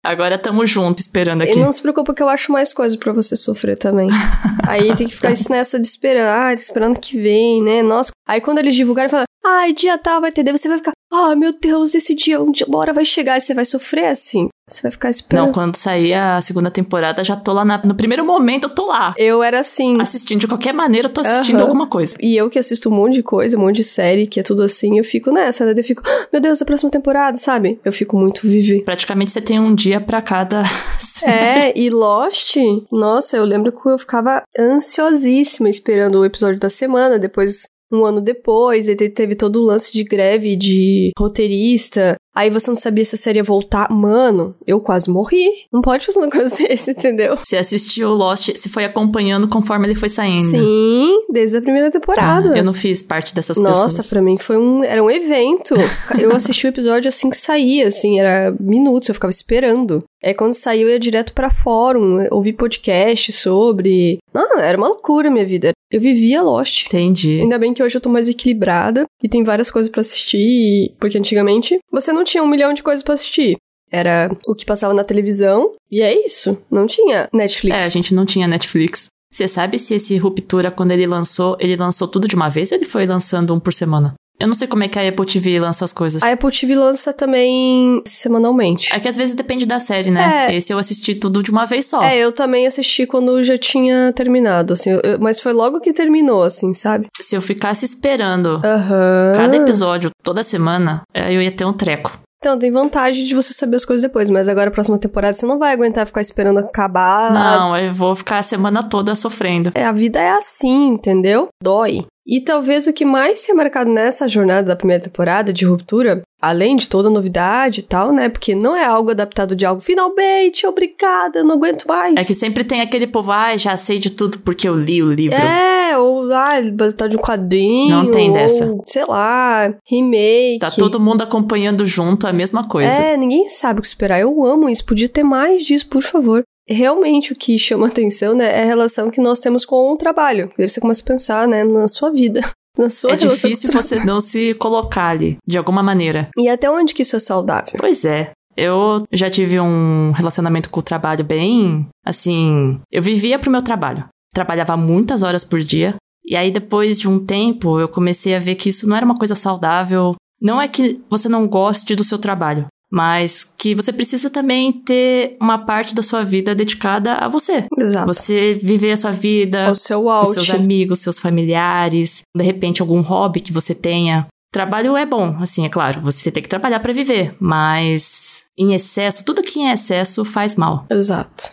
Agora tamo junto, esperando E aqui. não se preocupa que eu acho mais coisa pra você sofrer também. Aí tem que ficar isso nessa de esperar, esperando que vem, né? Nossa. Aí quando eles divulgarem, fala, ai, dia tal vai ter, daí você vai ficar, ah, meu Deus, esse dia, um dia, uma hora vai chegar e você vai sofrer assim. Você vai ficar esperando. Não, quando sair a segunda temporada, já tô lá na- no primeiro momento, eu tô lá. Eu era assim. Assistindo, de qualquer maneira, eu tô assistindo Aham. alguma coisa. E eu que assisto um monte de coisa, um monte de série, que é tudo assim, eu fico nessa, né? Eu fico, "Ah, meu Deus, a próxima temporada, sabe? Eu fico muito viver. Praticamente você tem um dia pra cada série. É, e Lost, nossa, eu lembro que eu ficava ansiosíssima esperando o episódio da semana, depois um ano depois, e te- teve todo o lance de greve de roteirista. Aí você não sabia se a série ia voltar. Mano, eu quase morri. Não pode fazer um negócio desse, entendeu? Você assistiu Lost, você foi acompanhando conforme ele foi saindo. Sim, desde a primeira Tá, temporada. eu não fiz parte dessas Nossa, pessoas. pra mim foi um. Era um evento. Eu assisti o episódio assim que saía, assim, era minutos, eu ficava esperando. Aí quando saiu, eu ia direto pra fórum, ouvir podcast sobre. Não, era uma loucura a minha vida. Eu vivia Lost. Entendi. Ainda bem que hoje eu tô mais equilibrada e tem várias coisas pra assistir, porque antigamente você não tinha um milhão de coisas pra assistir. Era o que passava na televisão. E é isso. Não tinha Netflix. É, a gente não tinha Netflix. Você sabe se esse Ruptura, quando ele lançou, ele lançou tudo de uma vez ou ele foi lançando um por semana? Eu não sei como é que a Apple TV lança as coisas. A Apple TV lança também semanalmente. É que às vezes depende da série, né? É. Esse eu assisti tudo de uma vez só. É, eu também assisti quando já tinha terminado, assim. eu- mas foi logo que terminou, assim, sabe? Se eu ficasse esperando Aham. cada episódio toda semana, é, eu ia ter um treco. Então, tem vantagem de você saber as coisas depois, mas agora a próxima temporada você não vai aguentar ficar esperando acabar. Não, eu vou ficar a semana toda sofrendo. É, a vida é assim, entendeu? Dói. E talvez o que mais tenha marcado nessa jornada da primeira temporada de ruptura, além de toda a novidade e tal, né? Porque não é algo adaptado de algo, finalmente, obrigada, eu não aguento mais. É que sempre tem aquele povo, ah, já sei de tudo porque eu li o livro. É, ou ah, baseado de um quadrinho. Não tem ou, dessa. Sei lá, remake. Tá todo mundo acompanhando junto a mesma coisa. É, ninguém sabe o que esperar. Eu amo isso. Podia ter mais disso, por favor. Realmente o que chama atenção, né, é a relação que nós temos com o trabalho. Daí você começa a pensar, né, na sua vida. Na sua É difícil você não se colocar ali, de alguma maneira. E até onde que isso é saudável? Pois é. Eu já tive um relacionamento com o trabalho bem. Assim. Eu vivia pro meu trabalho. Trabalhava muitas horas por dia. E aí, depois de um tempo, eu comecei a ver que isso não era uma coisa saudável. Não é que você não goste do seu trabalho, mas que você precisa também ter uma parte da sua vida dedicada a você. Exato. Você viver a sua vida, O seu os out. seus amigos, seus familiares, de repente algum hobby que você tenha. Trabalho é bom, assim, é claro, você tem que trabalhar pra viver, mas em excesso, tudo que em excesso faz mal. Exato.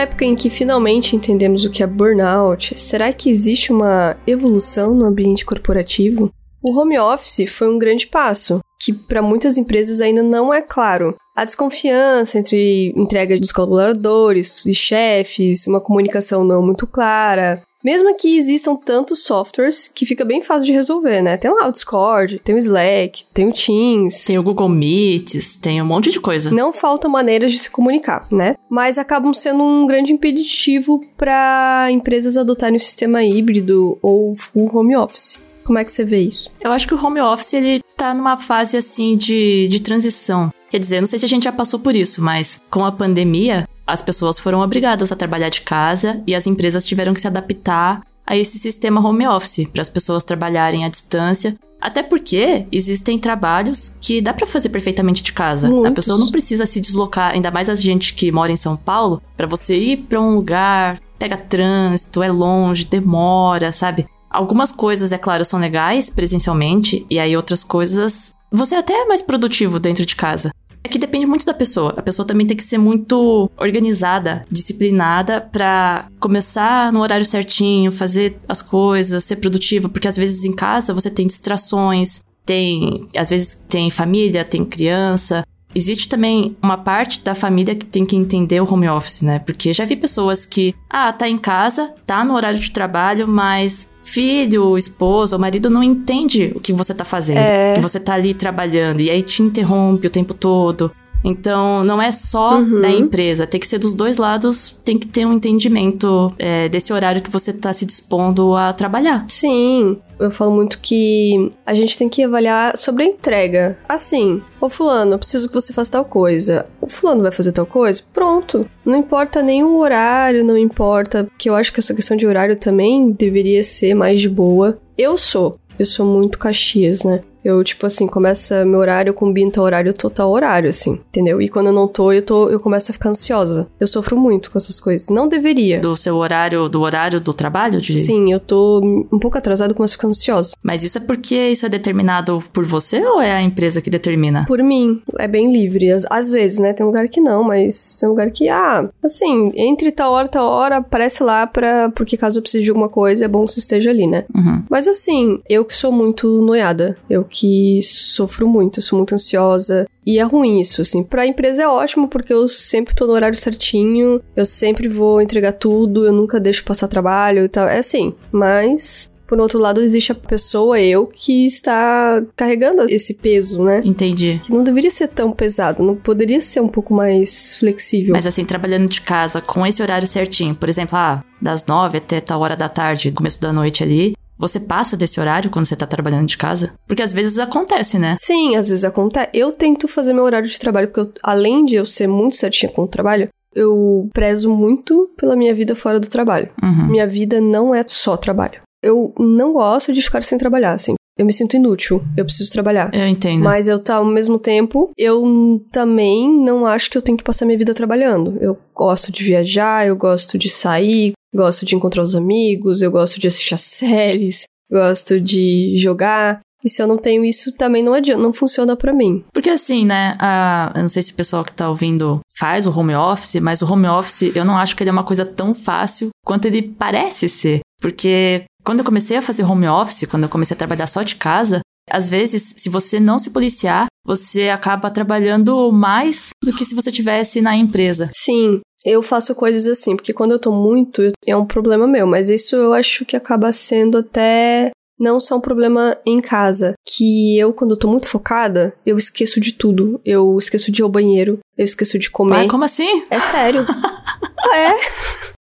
Época em que finalmente entendemos o que é burnout, será que existe uma evolução no ambiente corporativo? O home office foi um grande passo, que para muitas empresas ainda não é claro. A desconfiança entre entrega dos colaboradores e chefes, uma comunicação não muito clara. Mesmo que existam tantos softwares que fica bem fácil de resolver, né? Tem lá o Discord, tem o Slack, tem o Teams. Tem o Google Meets, tem um monte de coisa. Não faltam maneiras de se comunicar, né? Mas acabam sendo um grande impeditivo para empresas adotarem o sistema híbrido ou full home office. Como é que você vê isso? Eu acho que o home office, ele tá numa fase, assim, de, de transição. Quer dizer, não sei se a gente já passou por isso, mas com a pandemia, as pessoas foram obrigadas a trabalhar de casa e as empresas tiveram que se adaptar a esse sistema home office, para as pessoas trabalharem à distância. Até porque existem trabalhos que dá pra fazer perfeitamente de casa. A Muitos. pessoa não precisa se deslocar, ainda mais a gente que mora em São Paulo, pra você ir pra um lugar, pega trânsito, é longe, demora, sabe? Algumas coisas, é claro, são legais presencialmente, e aí outras coisas você até é mais produtivo dentro de casa. É que depende muito da pessoa. A pessoa também tem que ser muito organizada, disciplinada pra começar no horário certinho, fazer as coisas, ser produtiva, porque às vezes em casa você tem distrações, tem, às vezes tem família, tem criança. Existe também uma parte da família que tem que entender o home office, né? Porque já vi pessoas que, ah, tá em casa, tá no horário de trabalho, mas filho, esposa, ou marido não entende o que você tá fazendo. É. Que você tá ali trabalhando e aí te interrompe o tempo todo. Então, não é só Uhum. da empresa, tem que ser dos dois lados, tem que ter um entendimento é, desse horário que você tá se dispondo a trabalhar. Sim, eu falo muito que a gente tem que avaliar sobre a entrega. Assim, ô fulano, eu preciso que você faça tal coisa. O fulano vai fazer tal coisa? Pronto. Não importa o horário, não importa. Porque eu acho que essa questão de horário também deveria ser mais de boa. Eu sou. Eu sou muito Caxias, né? Eu, tipo assim, começa meu horário, eu combino tal horário, eu tô tal horário, assim, entendeu? E quando eu não tô, eu tô, eu começo a ficar ansiosa. Eu sofro muito com essas coisas. Não deveria. Do seu horário, do horário do trabalho, de... Sim, eu tô um pouco atrasada, começo a ficar ansiosa. Mas isso é porque isso é determinado por você ou é a empresa que determina? Por mim, é bem livre. Às, às vezes, né? Tem lugar que não, mas tem lugar que, ah, assim, entre tal hora e tal hora, aparece lá pra. Porque caso eu precise de alguma coisa, é bom que você esteja ali, né? Uhum. Mas assim, eu que sou muito noiada, eu que sofro muito, sou muito ansiosa. E é ruim isso, assim. Pra empresa é ótimo, porque eu sempre tô no horário certinho, eu sempre vou entregar tudo, eu nunca deixo passar trabalho e tal. É assim, mas Por outro lado, existe a pessoa, eu, que está carregando esse peso, né? Entendi. Que não deveria ser tão pesado, não poderia ser um pouco mais flexível. Mas assim, trabalhando de casa com esse horário certinho, por exemplo, ah, das nove até tal hora da tarde, começo da noite ali, você passa desse horário quando você tá trabalhando de casa? Porque às vezes acontece, né? Sim, às vezes acontece. Eu tento fazer meu horário de trabalho, porque eu, além de eu ser muito certinha com o trabalho, eu prezo muito pela minha vida fora do trabalho. Uhum. Minha vida não é só trabalho. Eu não gosto de ficar sem trabalhar, assim. Eu me sinto inútil, eu preciso trabalhar. Eu entendo. Mas eu tá ao mesmo tempo, eu também não acho que eu tenho que passar minha vida trabalhando. Eu gosto de viajar, eu gosto de sair, gosto de encontrar os amigos, eu gosto de assistir as séries, gosto de jogar. E se eu não tenho isso, também não adianta, não funciona pra mim. Porque assim, né? a- eu não sei se o pessoal que tá ouvindo faz o home office, mas o home office eu não acho que ele é uma coisa tão fácil quanto ele parece ser. Porque quando eu comecei a fazer home office, quando eu comecei a trabalhar só de casa, às vezes, se você não se policiar, você acaba trabalhando mais do que se você tivesse na empresa. Sim, eu faço coisas assim, porque quando eu tô muito, é um problema meu, mas isso eu acho que acaba sendo até não só um problema em casa, que eu quando eu tô muito focada, eu esqueço de tudo. Eu esqueço de ir ao banheiro, eu esqueço de comer. Ué, como assim? É sério. é.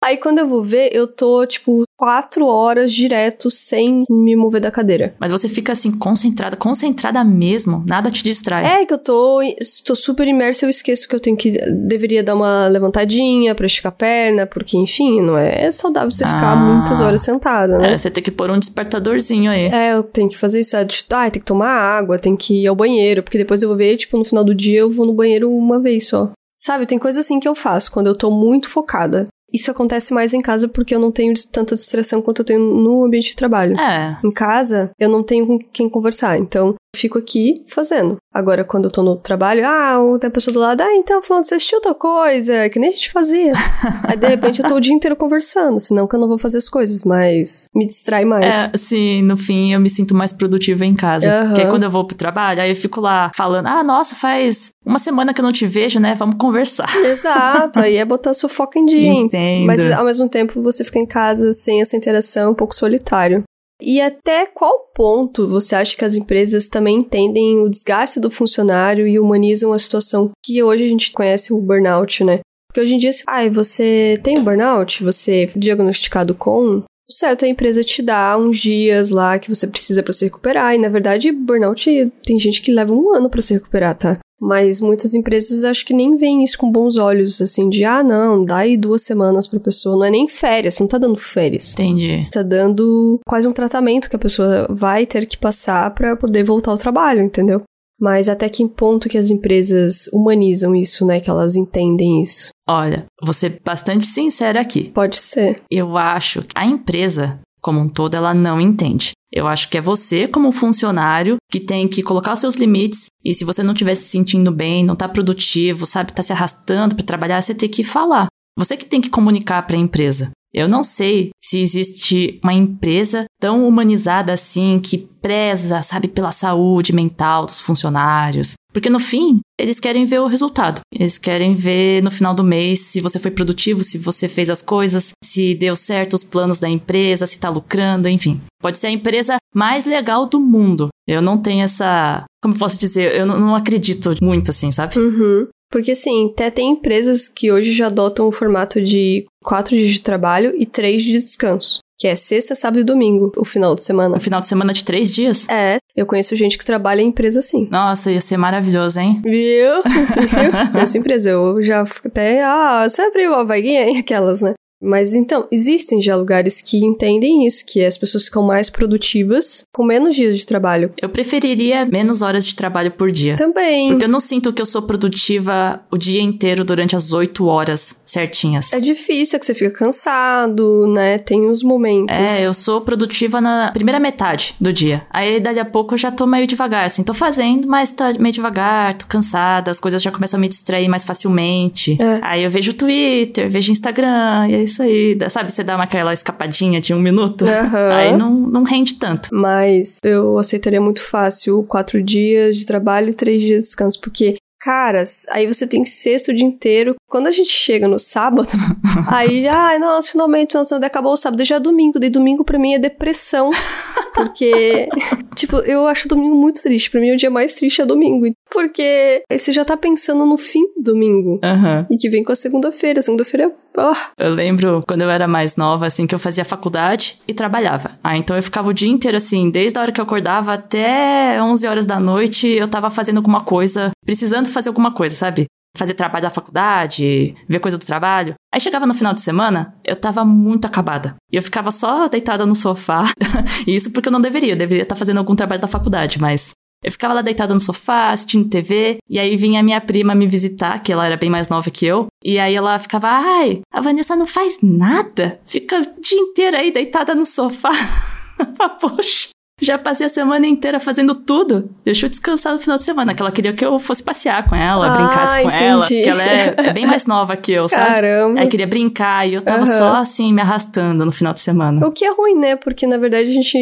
Aí quando eu vou ver, eu tô, tipo, quatro horas direto sem me mover da cadeira. Mas você fica assim, concentrada, concentrada mesmo, nada te distrai. É que eu tô, tô super imersa, eu esqueço que eu tenho que. Deveria dar uma levantadinha pra esticar a perna, porque, enfim, não é saudável você ficar Ah. muitas horas sentada, né? É, você tem que pôr um despertadorzinho aí. É, eu tenho que fazer isso. É, de- ah, tem que tomar água, tem que ir ao banheiro, porque depois eu vou ver, tipo, no final do dia eu vou no banheiro uma vez só. Sabe, tem coisa assim que eu faço quando eu tô muito focada. Isso acontece mais em casa porque eu não tenho tanta distração quanto eu tenho no ambiente de trabalho. É. Em casa, eu não tenho com quem conversar, então fico aqui fazendo. Agora, quando eu tô no trabalho, ah, tem a pessoa do lado, ah, então, falando, você assistiu tal coisa, que nem a gente fazia. Aí, de repente, eu tô o dia inteiro conversando, senão que eu não vou fazer as coisas, mas me distrai mais. É, sim, no fim eu me sinto mais produtiva em casa. Aham. Porque aí quando eu vou pro trabalho, aí eu fico lá falando: ah, nossa, faz uma semana que eu não te vejo, né? Vamos conversar. Exato, aí é botar sua foca em dia. Entendo. Mas ao mesmo tempo você fica em casa sem essa interação, é um pouco solitário. E até qual ponto você acha que as empresas também entendem o desgaste do funcionário e humanizam a situação que hoje a gente conhece o burnout, né? Porque hoje em dia, se ah, você tem burnout, você foi diagnosticado com, certo é a empresa te dá uns dias lá que você precisa pra se recuperar. E na verdade, burnout tem gente que leva um ano pra se recuperar, tá? Mas muitas empresas acho que nem veem isso com bons olhos, assim, de ah, não, dá aí duas semanas pra pessoa. Não é nem férias, você não tá dando férias. Entendi. Você tá dando quase um tratamento que a pessoa vai ter que passar pra poder voltar ao trabalho, entendeu? Mas até que ponto que as empresas humanizam isso, né? Que elas entendem isso. Olha, vou ser bastante sincera aqui. Pode ser. Eu acho que a empresa, como um todo, ela não entende. Eu acho que é você, como funcionário, que tem que colocar os seus limites. E se você não estiver se sentindo bem, não tá produtivo, sabe, tá se arrastando para trabalhar, você tem que falar. Você que tem que comunicar para a empresa. Eu não sei se existe uma empresa tão humanizada assim que preza, sabe, pela saúde mental dos funcionários. Porque no fim, eles querem ver o resultado. Eles querem ver no final do mês se você foi produtivo, se você fez as coisas, se deu certo os planos da empresa, se tá lucrando, enfim. Pode ser a empresa mais legal do mundo. Eu não tenho essa. Como posso dizer? Eu não acredito muito assim, sabe? Uhum. Porque, assim, até tem empresas que hoje já adotam o formato de quatro dias de trabalho e três de descanso. Que é sexta, sábado e domingo, o final de semana. No final de semana de três dias. É, eu conheço gente que trabalha em empresa assim. Nossa, ia ser maravilhoso, hein? Viu? Viu? Conheço empresa. Eu já fico até. Ah, você abriu uma vaguinha aí? Aquelas, né? Mas então, existem já lugares que entendem isso, que as pessoas ficam mais produtivas com menos dias de trabalho. Eu preferiria menos horas de trabalho por dia. Também. Porque eu não sinto que eu sou produtiva o dia inteiro durante as oito horas certinhas. É difícil, é que você fica cansado, né? Tem os momentos. É, eu sou produtiva na primeira metade do dia. Aí, dali a pouco, eu já tô meio devagar. Assim, tô fazendo, mas tá meio devagar, tô cansada, as coisas já começam a me distrair mais facilmente. É. Aí eu vejo Twitter, vejo Instagram, e é isso aí. Sabe, você dá uma, aquela escapadinha de um minuto. Aham. Aí não, não rende tanto. Mas eu aceitaria muito fácil quatro dias de trabalho e três dias de descanso, porque Caras, aí você tem sexto o dia inteiro. Quando a gente chega no sábado, aí já, ai, nossa, finalmente, nossa, acabou o sábado, já é domingo. Daí domingo pra mim é depressão. Porque, tipo, eu acho domingo muito triste. Pra mim, o dia mais triste é domingo. Porque você já tá pensando no fim do domingo. Aham. E que vem com a segunda-feira. Segunda-feira é. Ó, Eu lembro quando eu era mais nova, assim, que eu fazia faculdade e trabalhava. Ah, então eu ficava o dia inteiro, assim, desde a hora que eu acordava até 11 horas da noite, eu tava fazendo alguma coisa, precisando fazer alguma coisa, sabe? Fazer trabalho da faculdade, ver coisa do trabalho. Aí chegava no final de semana, eu tava muito acabada. E eu ficava só deitada no sofá. e isso porque eu não deveria, eu deveria estar fazendo algum trabalho da faculdade, mas eu ficava lá deitada no sofá, assistindo TV, e aí vinha minha prima me visitar, que ela era bem mais nova que eu, e aí ela ficava, ai, a Vanessa não faz nada, fica o dia inteiro aí deitada no sofá. Poxa, já passei a semana inteira fazendo tudo, deixa eu descansar no final de semana, que ela queria que eu fosse passear com ela, Ah, brincasse com ela, entendi. porque ela é, é bem mais nova que eu, sabe? caramba. Aí queria brincar, e eu tava Aham. só assim, me arrastando no final de semana. O que é ruim, né? Porque na verdade a gente,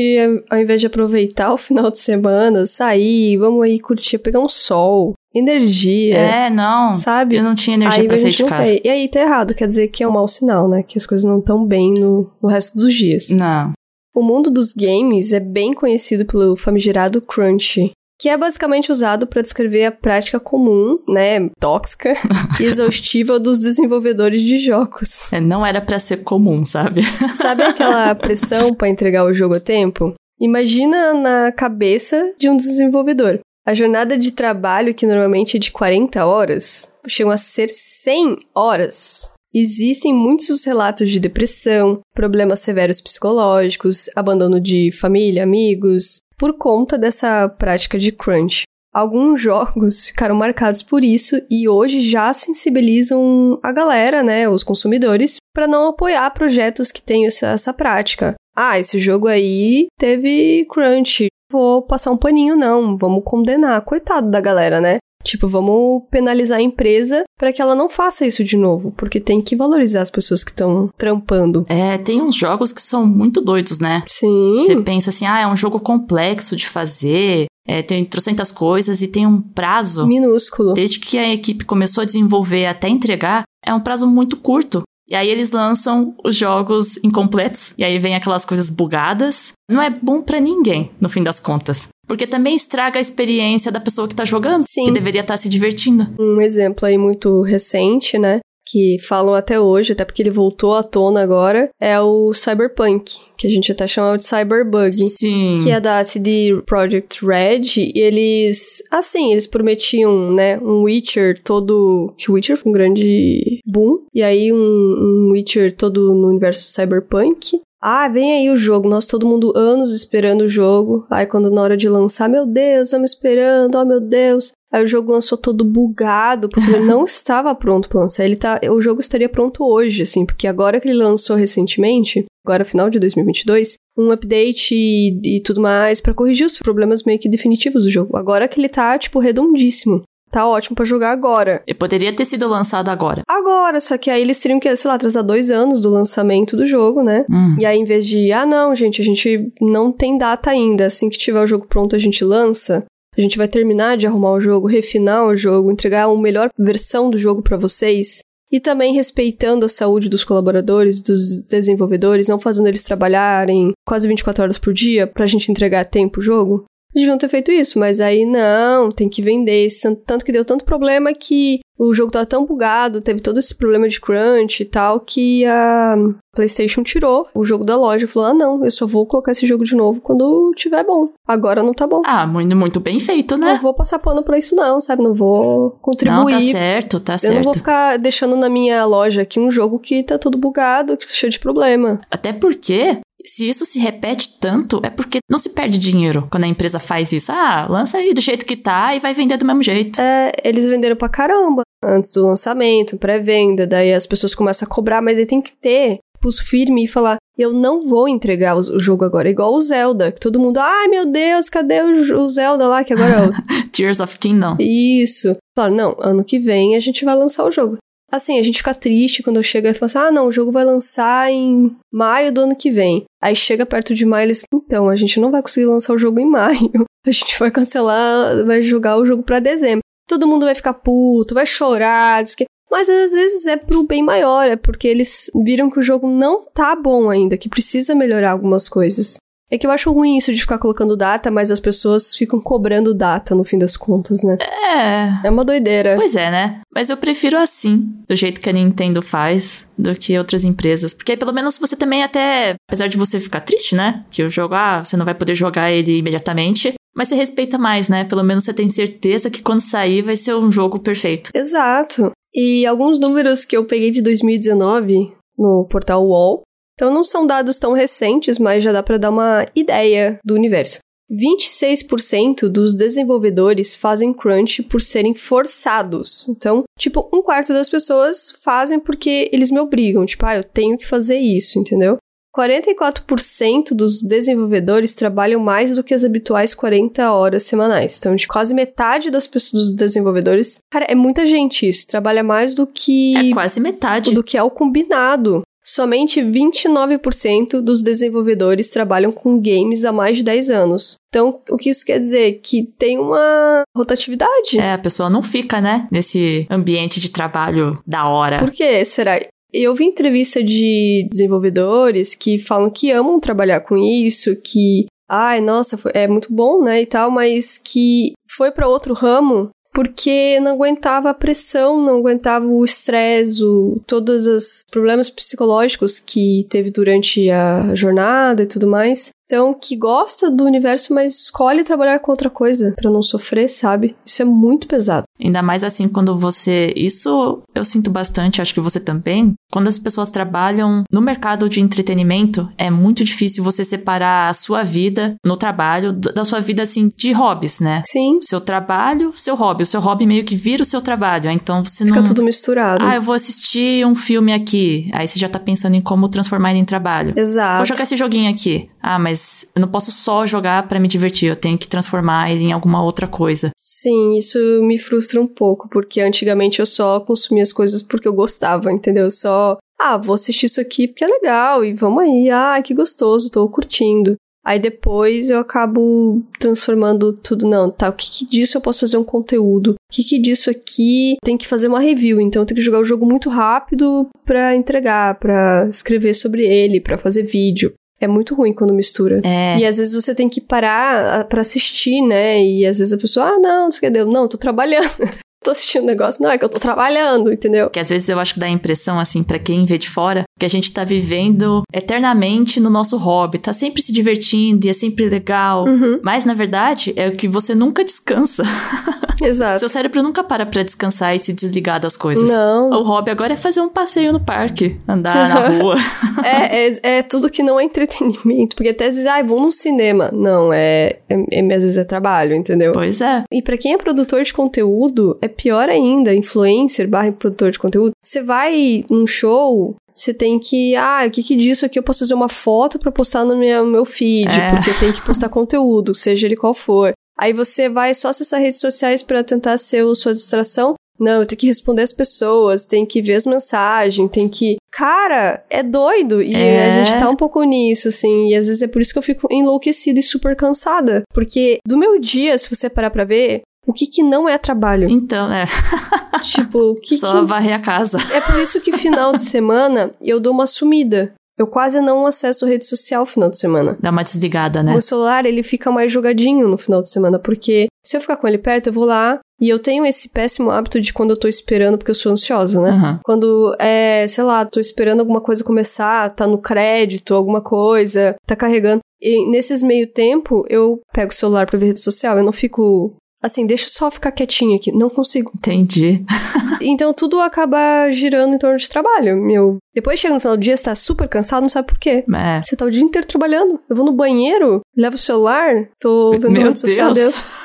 ao invés de aproveitar o final de semana, sair, vamos aí curtir, pegar um sol, energia, É, não, sabe? eu não tinha energia aí pra sair de casa. E aí tá errado, quer dizer que é um mau sinal, né? Que as coisas não estão bem no, no resto dos dias. Não. O mundo dos games é bem conhecido pelo famigerado crunch, que é basicamente usado para descrever a prática comum, né, tóxica e exaustiva dos desenvolvedores de jogos. É, não era pra ser comum, sabe? Sabe aquela pressão para entregar o jogo a tempo? Imagina na cabeça de um desenvolvedor. A jornada de trabalho, que normalmente é de 40 horas, chegam a ser 100 horas. Existem muitos relatos de depressão, problemas severos psicológicos, abandono de família, amigos, por conta dessa prática de crunch. Alguns jogos ficaram marcados por isso e hoje já sensibilizam a galera, né, os consumidores, para não apoiar projetos que têm essa, essa prática. Ah, esse jogo aí teve crunch, vou passar um paninho não, vamos condenar. Coitado da galera, né? Tipo, vamos penalizar a empresa para que ela não faça isso de novo, porque tem que valorizar as pessoas que estão trampando. É, tem uns jogos que são muito doidos, né? Sim. Você pensa assim, ah, é um jogo complexo de fazer, é, tem trocentas coisas e tem um prazo. Minúsculo. Desde que a equipe começou a desenvolver até entregar, é um prazo muito curto. E aí eles lançam os jogos incompletos, e aí vem aquelas coisas bugadas. Não é bom pra ninguém, no fim das contas. Porque também estraga a experiência da pessoa que tá jogando, Sim. que deveria estar se divertindo. Um exemplo aí muito recente, né? Que falam até hoje, até porque ele voltou à tona agora, é o Cyberpunk, que a gente até chama de Cyberbug. Sim. Que é da CD Projekt Red, e eles, assim, eles prometiam, né, um Witcher todo, que o Witcher foi um grande boom, e aí um, um Witcher todo no universo Cyberpunk. Ah, vem aí o jogo, nós todo mundo anos esperando o jogo, aí quando na hora de lançar, meu Deus, estamos esperando, oh meu Deus. Aí o jogo lançou todo bugado, porque ele não estava pronto pra lançar. Ele tá, o jogo estaria pronto hoje, assim, porque agora que ele lançou recentemente, agora final de 2022, um update e, e tudo mais pra corrigir os problemas meio que definitivos do jogo. Agora que ele tá, tipo, redondíssimo. Tá ótimo pra jogar agora. E poderia ter sido lançado agora. Agora, só que aí eles teriam que, sei lá, atrasar dois anos do lançamento do jogo, né? Hum. E aí, em vez de, ah, não, gente, a gente não tem data ainda. Assim que tiver o jogo pronto, a gente lança. A gente vai terminar de arrumar o jogo, refinar o jogo, entregar uma melhor versão do jogo pra vocês. E também respeitando a saúde dos colaboradores, dos desenvolvedores, não fazendo eles trabalharem quase 24 horas por dia pra gente entregar a tempo o jogo. Deviam ter feito isso, mas aí não, tem que vender. Esse- Tanto que deu tanto problema que o jogo tava tão bugado, teve todo esse problema de crunch e tal, que a PlayStation tirou o jogo da loja e falou: ah, não, eu só vou colocar esse jogo de novo quando tiver bom. Agora não tá bom. Ah, muito, muito bem feito, Não né? vou passar pano pra isso, não, sabe? Não vou Não, contribuir. tá certo, tá eu não vou certo. ficar deixando na minha loja aqui um jogo que tá todo bugado, que tá cheio de problema. Até porque, se isso se repete tanto, é porque não se perde dinheiro quando a empresa faz isso. Ah, lança aí do jeito que tá e vai vender do mesmo jeito. É, eles venderam pra caramba antes do lançamento, pré-venda, daí as pessoas começam a cobrar, mas aí tem que ter pulso firme e falar: eu não vou entregar o, jogo agora, igual o Zelda, que todo mundo, ai meu Deus, cadê o, o Zelda lá, que agora é o. Tears of Kingdom. Isso. Claro, não, ano que vem a gente vai lançar o jogo. Assim, a gente fica triste quando eu chego e falo assim: ah, não, o jogo vai lançar em maio do ano que vem. Aí chega perto de maio e eles, então, a gente não vai conseguir lançar o jogo em maio. A gente vai cancelar, vai jogar o jogo pra dezembro. todo mundo vai ficar puto, vai chorar, isso que. Mas às vezes é pro bem maior, é porque eles viram que o jogo não tá bom ainda, que precisa melhorar algumas coisas. É que eu acho ruim isso de ficar colocando data, mas as pessoas ficam cobrando data no fim das contas, né? É. É uma doideira. Pois é, né? Mas eu prefiro assim, do jeito que a Nintendo faz, do que outras empresas. Porque aí pelo menos você também até. Apesar de você ficar triste, né? Que o jogo, ah, você não vai poder jogar ele imediatamente. Mas você respeita mais, né? Pelo menos você tem certeza que quando sair vai ser um jogo perfeito. Exato. E alguns números que eu peguei de 2019 no portal UOL então não são dados tão recentes, mas já dá para dar uma ideia do universo. 26% dos desenvolvedores fazem crunch por serem forçados. Então, tipo, um quarto das pessoas fazem porque eles me obrigam. Tipo, ah, eu tenho que fazer isso, entendeu? 44% dos desenvolvedores trabalham mais do que as habituais 40 horas semanais. Então, de quase metade das pessoas dos desenvolvedores, cara, é muita gente isso, trabalha mais do que É quase metade. do que é o combinado. Somente 29% dos desenvolvedores trabalham com games há mais de 10 anos. Então, o que isso quer dizer? Que tem uma rotatividade. É, a pessoa não fica, né? Nesse ambiente de trabalho da hora. Por que será? Eu vi entrevista de desenvolvedores que falam que amam trabalhar com isso, que, ai, nossa, é muito bom, né, e tal, mas que foi para outro ramo porque não aguentava a pressão, não aguentava o estresse, todos os problemas psicológicos que teve durante a jornada e tudo mais. Então, que gosta do universo, mas escolhe trabalhar com outra coisa pra não sofrer, sabe? Isso é muito pesado. Ainda mais assim quando você. Isso eu sinto bastante, acho que você também. Quando as pessoas trabalham no mercado de entretenimento, é muito difícil você separar a sua vida no trabalho da sua vida assim de hobbies, né? Sim, Seu trabalho, seu hobby. O seu hobby meio que vira o seu trabalho. Então você fica não. tudo misturado. Ah, eu vou assistir um filme aqui. Aí você já tá pensando em como transformar ele em trabalho. Exato. Vou jogar esse joguinho aqui. Ah, mas eu não posso só jogar pra me divertir. Eu tenho que transformar ele em alguma outra coisa. Sim, isso me frustra um pouco, porque antigamente eu só consumia as coisas porque eu gostava, entendeu? Só, ah, vou assistir isso aqui porque é legal e vamos aí, ah, que gostoso, tô curtindo. Aí depois eu acabo transformando tudo, não, tá, o que, que disso eu posso fazer um conteúdo? O que, que disso aqui tem que fazer uma review? Então eu tenho que jogar o jogo muito rápido pra entregar, pra escrever sobre ele, pra fazer vídeo. É muito ruim quando mistura. É. E às vezes você tem que parar pra assistir, né? E às vezes a pessoa, ah, não, não sei o que deu. Não, tô trabalhando. tô assistindo um negócio. Não, é que eu tô trabalhando, entendeu? Que às vezes eu acho que dá a impressão, assim, pra quem vê de fora, que a gente tá vivendo eternamente no nosso hobby, tá sempre se divertindo e é sempre legal. Uhum, Mas, na verdade, é o que você nunca descansa. exato. Seu cérebro nunca para pra descansar e se desligar das coisas. Não. O hobby agora é fazer um passeio no parque, andar na rua. É, é, é tudo que não é entretenimento. Porque até às vezes, ai, vou no cinema. Não, é, é, é- Às vezes é trabalho, entendeu? pois é. E pra quem é produtor de conteúdo, é pior ainda, influencer barra produtor de conteúdo. Você vai num show, você tem que, ah, o que que disso aqui eu posso fazer uma foto pra postar no meu, meu feed, É. porque tenho que postar conteúdo, seja ele qual for. Aí você vai só acessar redes sociais pra tentar ser a sua distração. Não, eu tenho que responder as pessoas, tem que ver as mensagens, tem que. Cara, é doido. E É. a gente tá um pouco nisso, assim. E às vezes é por isso que eu fico enlouquecida e super cansada. Porque do meu dia, se você parar pra ver, o que que não é trabalho? Então, é. tipo, o que Só que... varrer a casa. É por isso que final de semana eu dou uma sumida. Eu quase não acesso rede social final de semana. Dá uma desligada, né? O celular, ele fica mais jogadinho no final de semana, porque se eu ficar com ele perto, eu vou lá e eu tenho esse péssimo hábito de quando eu tô esperando, porque eu sou ansiosa, né? Aham. Quando é, sei lá, tô esperando alguma coisa começar, tá no crédito, alguma coisa, tá carregando. E nesses meio tempo, eu pego o celular pra ver rede social, eu não fico assim, deixa eu só ficar quietinha aqui, não consigo. Entendi. Então tudo acaba girando em torno de trabalho, meu. Depois chega no final do dia, você tá super cansado, não sabe por quê. É. Você tá o dia inteiro trabalhando. Eu vou no banheiro, levo o celular, tô vendo Meu rede social. Deus. Deus.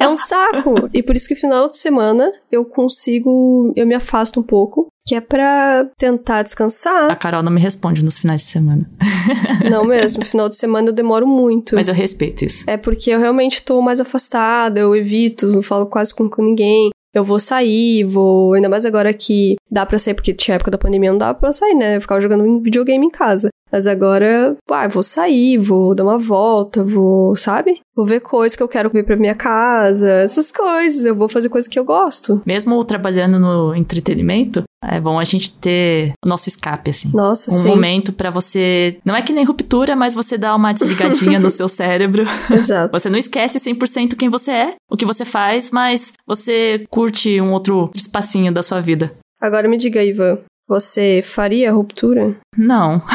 É um saco. e por isso que final de semana eu consigo, eu me afasto um pouco, que é pra tentar A descansar. Carol não me responde nos finais de semana. não mesmo, final de semana eu demoro muito. Mas eu respeito isso. É porque eu realmente tô mais afastada, eu evito, não falo quase com, com ninguém. Eu vou sair, vou. Ainda mais agora que dá pra sair, porque tinha época da pandemia não dava pra sair, né? Eu ficava jogando um videogame em casa. Mas agora, ah, vou sair, vou dar uma volta, vou, sabe? Vou ver coisas que eu quero ver pra minha casa, essas coisas. Eu vou fazer coisas que eu gosto. Mesmo trabalhando no entretenimento, é bom a gente ter o nosso escape, assim. Nossa, um sim. momento pra você. Não é que nem ruptura, mas você dá uma desligadinha no seu cérebro. Exato. Você não esquece 100% quem você é, o que você faz, mas você curte um outro espacinho da sua vida. Agora me diga, Ivan, você faria a ruptura? Não.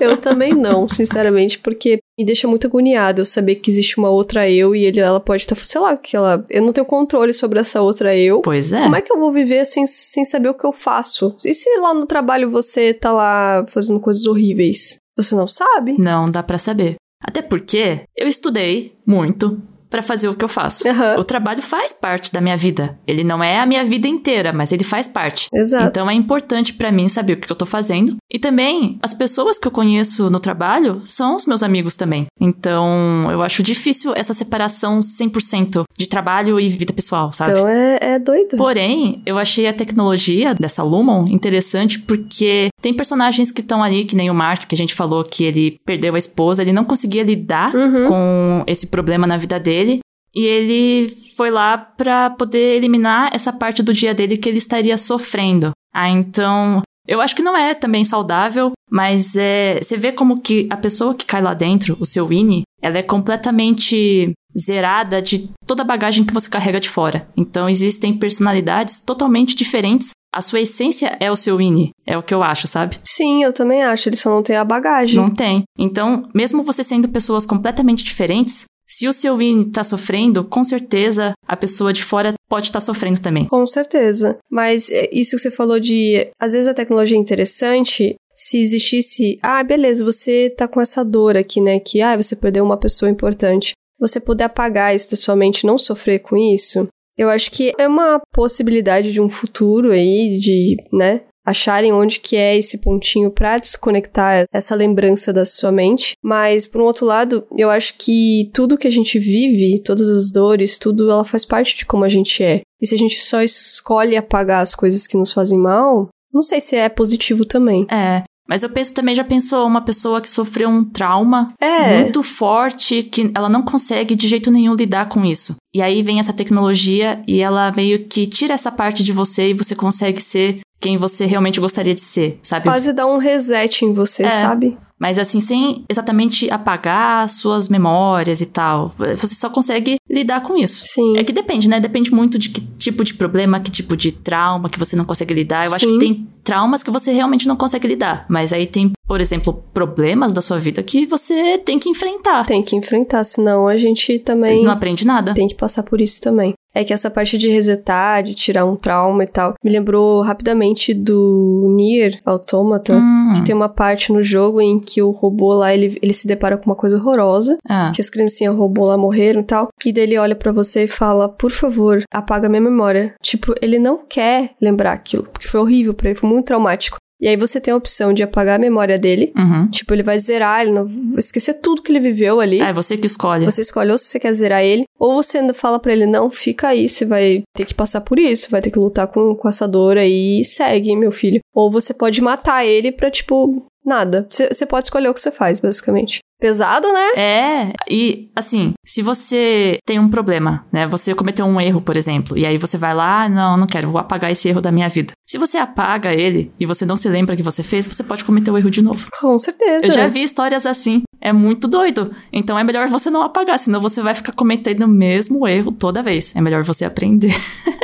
Eu também não, sinceramente, porque me deixa muito agoniada eu saber que existe uma outra eu e ele, ela pode estar, sei lá, que ela, eu não tenho controle sobre essa outra eu. Pois é. Como é que eu vou viver sem, sem saber o que eu faço? E se lá no trabalho você tá lá fazendo coisas horríveis? Você não sabe? Não dá pra saber. Até porque eu estudei muito pra fazer o que eu faço. Aham. O trabalho faz parte da minha vida. Ele não é a minha vida inteira, mas ele faz parte. Exato. Então é importante pra mim saber o que eu tô fazendo. E também, as pessoas que eu conheço no trabalho são os meus amigos também. Então, eu acho difícil essa separação 100% de trabalho e vida pessoal, sabe? Então é, é doido. Porém, eu achei a tecnologia dessa Lumon interessante porque tem personagens que estão ali, que nem o Mark, que a gente falou que ele perdeu a esposa, ele não conseguia lidar Uhum. com esse problema na vida dele. E ele foi lá pra poder eliminar essa parte do dia dele que ele estaria sofrendo. Ah, então. Eu acho que não é também saudável, mas é, você vê como que a pessoa que cai lá dentro, o seu Winnie, ela é completamente zerada de toda a bagagem que você carrega de fora. Então existem personalidades totalmente diferentes. A sua essência é o seu Winnie, é o que eu acho, sabe? Sim, eu também acho. Ele só não tem a bagagem. Não tem. Então, mesmo você sendo pessoas completamente diferentes, se o seu Winnie tá sofrendo, com certeza a pessoa de fora pode estar sofrendo também. Com certeza. Mas é, isso que você falou de. Às vezes a tecnologia é interessante. Se existisse. Ah, beleza, você tá com essa dor aqui, né? Que ah, você perdeu uma pessoa importante. Você poder apagar isso da sua mente não sofrer com isso. Eu acho que é uma possibilidade de um futuro aí, de, né? Acharem onde que é esse pontinho pra desconectar essa lembrança da sua mente. Mas, por um outro lado, eu acho que tudo que a gente vive, todas as dores, tudo, ela faz parte de como a gente é. E se a gente só escolhe apagar as coisas que nos fazem mal, não sei se é positivo também. É. Mas eu penso também, já pensou uma pessoa que sofreu um trauma É. muito forte, que ela não consegue de jeito nenhum lidar com isso. E aí vem essa tecnologia e ela meio que tira essa parte de você e você consegue ser quem você realmente gostaria de ser, sabe? Quase dá um reset em você, É. sabe? Mas assim, sem exatamente apagar suas memórias e tal. Você só consegue lidar com isso. Sim. É que depende, né? Depende muito de que tipo de problema, que tipo de trauma que você não consegue lidar. Eu acho Sim. que tem traumas que você realmente não consegue lidar. Mas aí tem, por exemplo, problemas da sua vida que você tem que enfrentar. Tem que enfrentar, senão a gente também Mas não aprende nada. tem que passar por isso também. É que essa parte de resetar, de tirar um trauma e tal, me lembrou rapidamente do Nier Automata, Hum. que tem uma parte no jogo em que o robô lá, ele, ele se depara com uma coisa horrorosa, Ah, que as criancinhas robô lá morreram e tal, e daí ele olha pra você e fala, por favor, apaga minha memória. Tipo, ele não quer lembrar aquilo, porque foi horrível pra ele, foi muito traumático. E aí você tem a opção de apagar a memória dele, uhum. tipo, ele vai zerar, ele não vai esquecer tudo que ele viveu ali. É você que escolhe. Você escolhe ou se você quer zerar ele, ou você ainda fala pra ele, não, fica aí, você vai ter que passar por isso, vai ter que lutar com, com essa dor aí e segue, meu filho. Ou você pode matar ele pra, tipo, nada. Você pode escolher o que você faz, basicamente. Pesado, né? É, e assim, se você tem um problema, né? Você cometeu um erro, por exemplo, e aí você vai lá, ah, não, não quero, vou apagar esse erro da minha vida. Se você apaga ele e você não se lembra que você fez, você pode cometer o erro de novo. Com certeza. Eu já vi histórias assim, é muito doido. Então é melhor você não apagar, senão você vai ficar cometendo o mesmo erro toda vez. É melhor você aprender.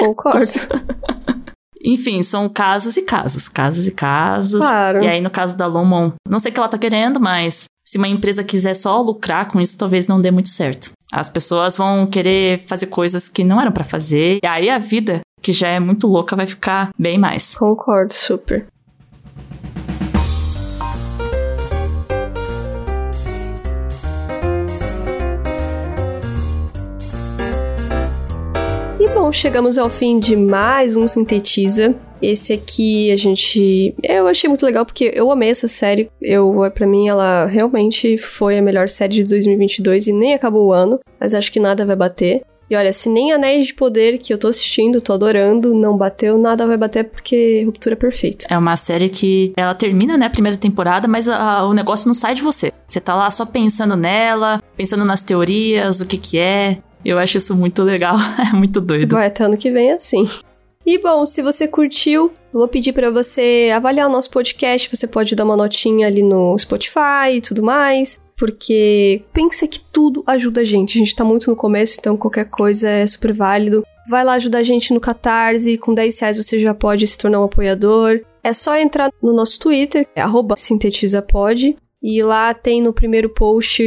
Concordo. Enfim, são casos e casos, casos e casos. Claro. E aí, no caso da Lumon, não sei o que ela tá querendo, mas se uma empresa quiser só lucrar com isso, talvez não dê muito certo. As pessoas vão querer fazer coisas que não eram pra fazer, e aí a vida, que já é muito louca, vai ficar bem mais. Concordo, super. E bom, chegamos ao fim de mais um Sintetiza. Esse aqui a gente. Eu achei muito legal porque eu amei essa série. Eu, para mim, ela realmente foi a melhor série de 2022 e nem acabou o ano, mas acho que nada vai bater. E olha, se nem Anéis de Poder, que eu tô assistindo, tô adorando, não bateu, nada vai bater porque Ruptura é perfeita. É uma série que ela termina, né, a primeira temporada, mas a, o negócio não sai de você. Você tá lá só pensando nela, pensando nas teorias, o que que é. Eu acho isso muito legal, é muito doido. Vai até ano que vem assim. E bom, se você curtiu, vou pedir para você avaliar o nosso podcast. Você pode dar uma notinha ali no Spotify e tudo mais. Porque pensa que tudo ajuda a gente. A gente tá muito no começo, então qualquer coisa é super válido. Vai lá ajudar a gente no Catarse. Com 10 reais você já pode se tornar um apoiador. É só entrar no nosso Twitter, é sintetizapod. E lá tem no primeiro post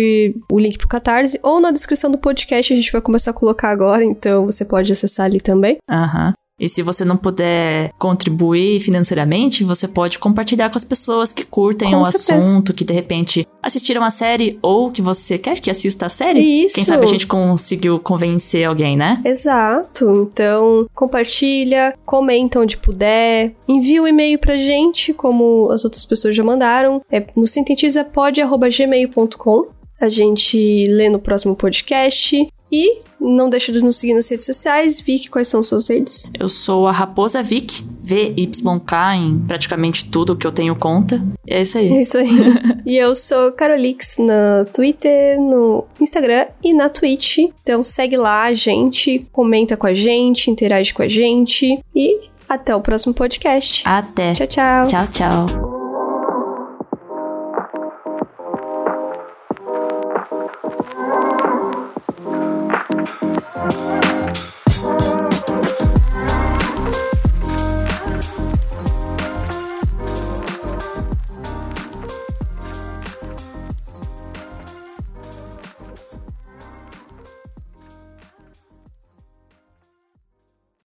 o link pro Catarse, ou na descrição do podcast a gente vai começar a colocar agora, então você pode acessar ali também. Aham. Uhum. E se você não puder contribuir financeiramente, você pode compartilhar com as pessoas que curtem com o certeza. assunto, que de repente assistiram a série ou que você quer que assista a série. Isso. Quem sabe a gente conseguiu convencer alguém, né? Exato. Então, compartilha, comenta onde puder, envia um e-mail pra gente, como as outras pessoas já mandaram. É no sintetizapod.gmail.com. A gente lê no próximo podcast. E não deixa de nos seguir nas redes sociais. Vic, quais são suas redes? Eu sou a Raposa Vic, V-Y-K em praticamente tudo que eu tenho conta. E é isso aí. É isso aí. e eu sou Carolix no Twitter, no Instagram e na Twitch. Então segue lá a gente, comenta com a gente, interage com a gente. E até o próximo podcast. Até. Tchau, tchau. Tchau, tchau.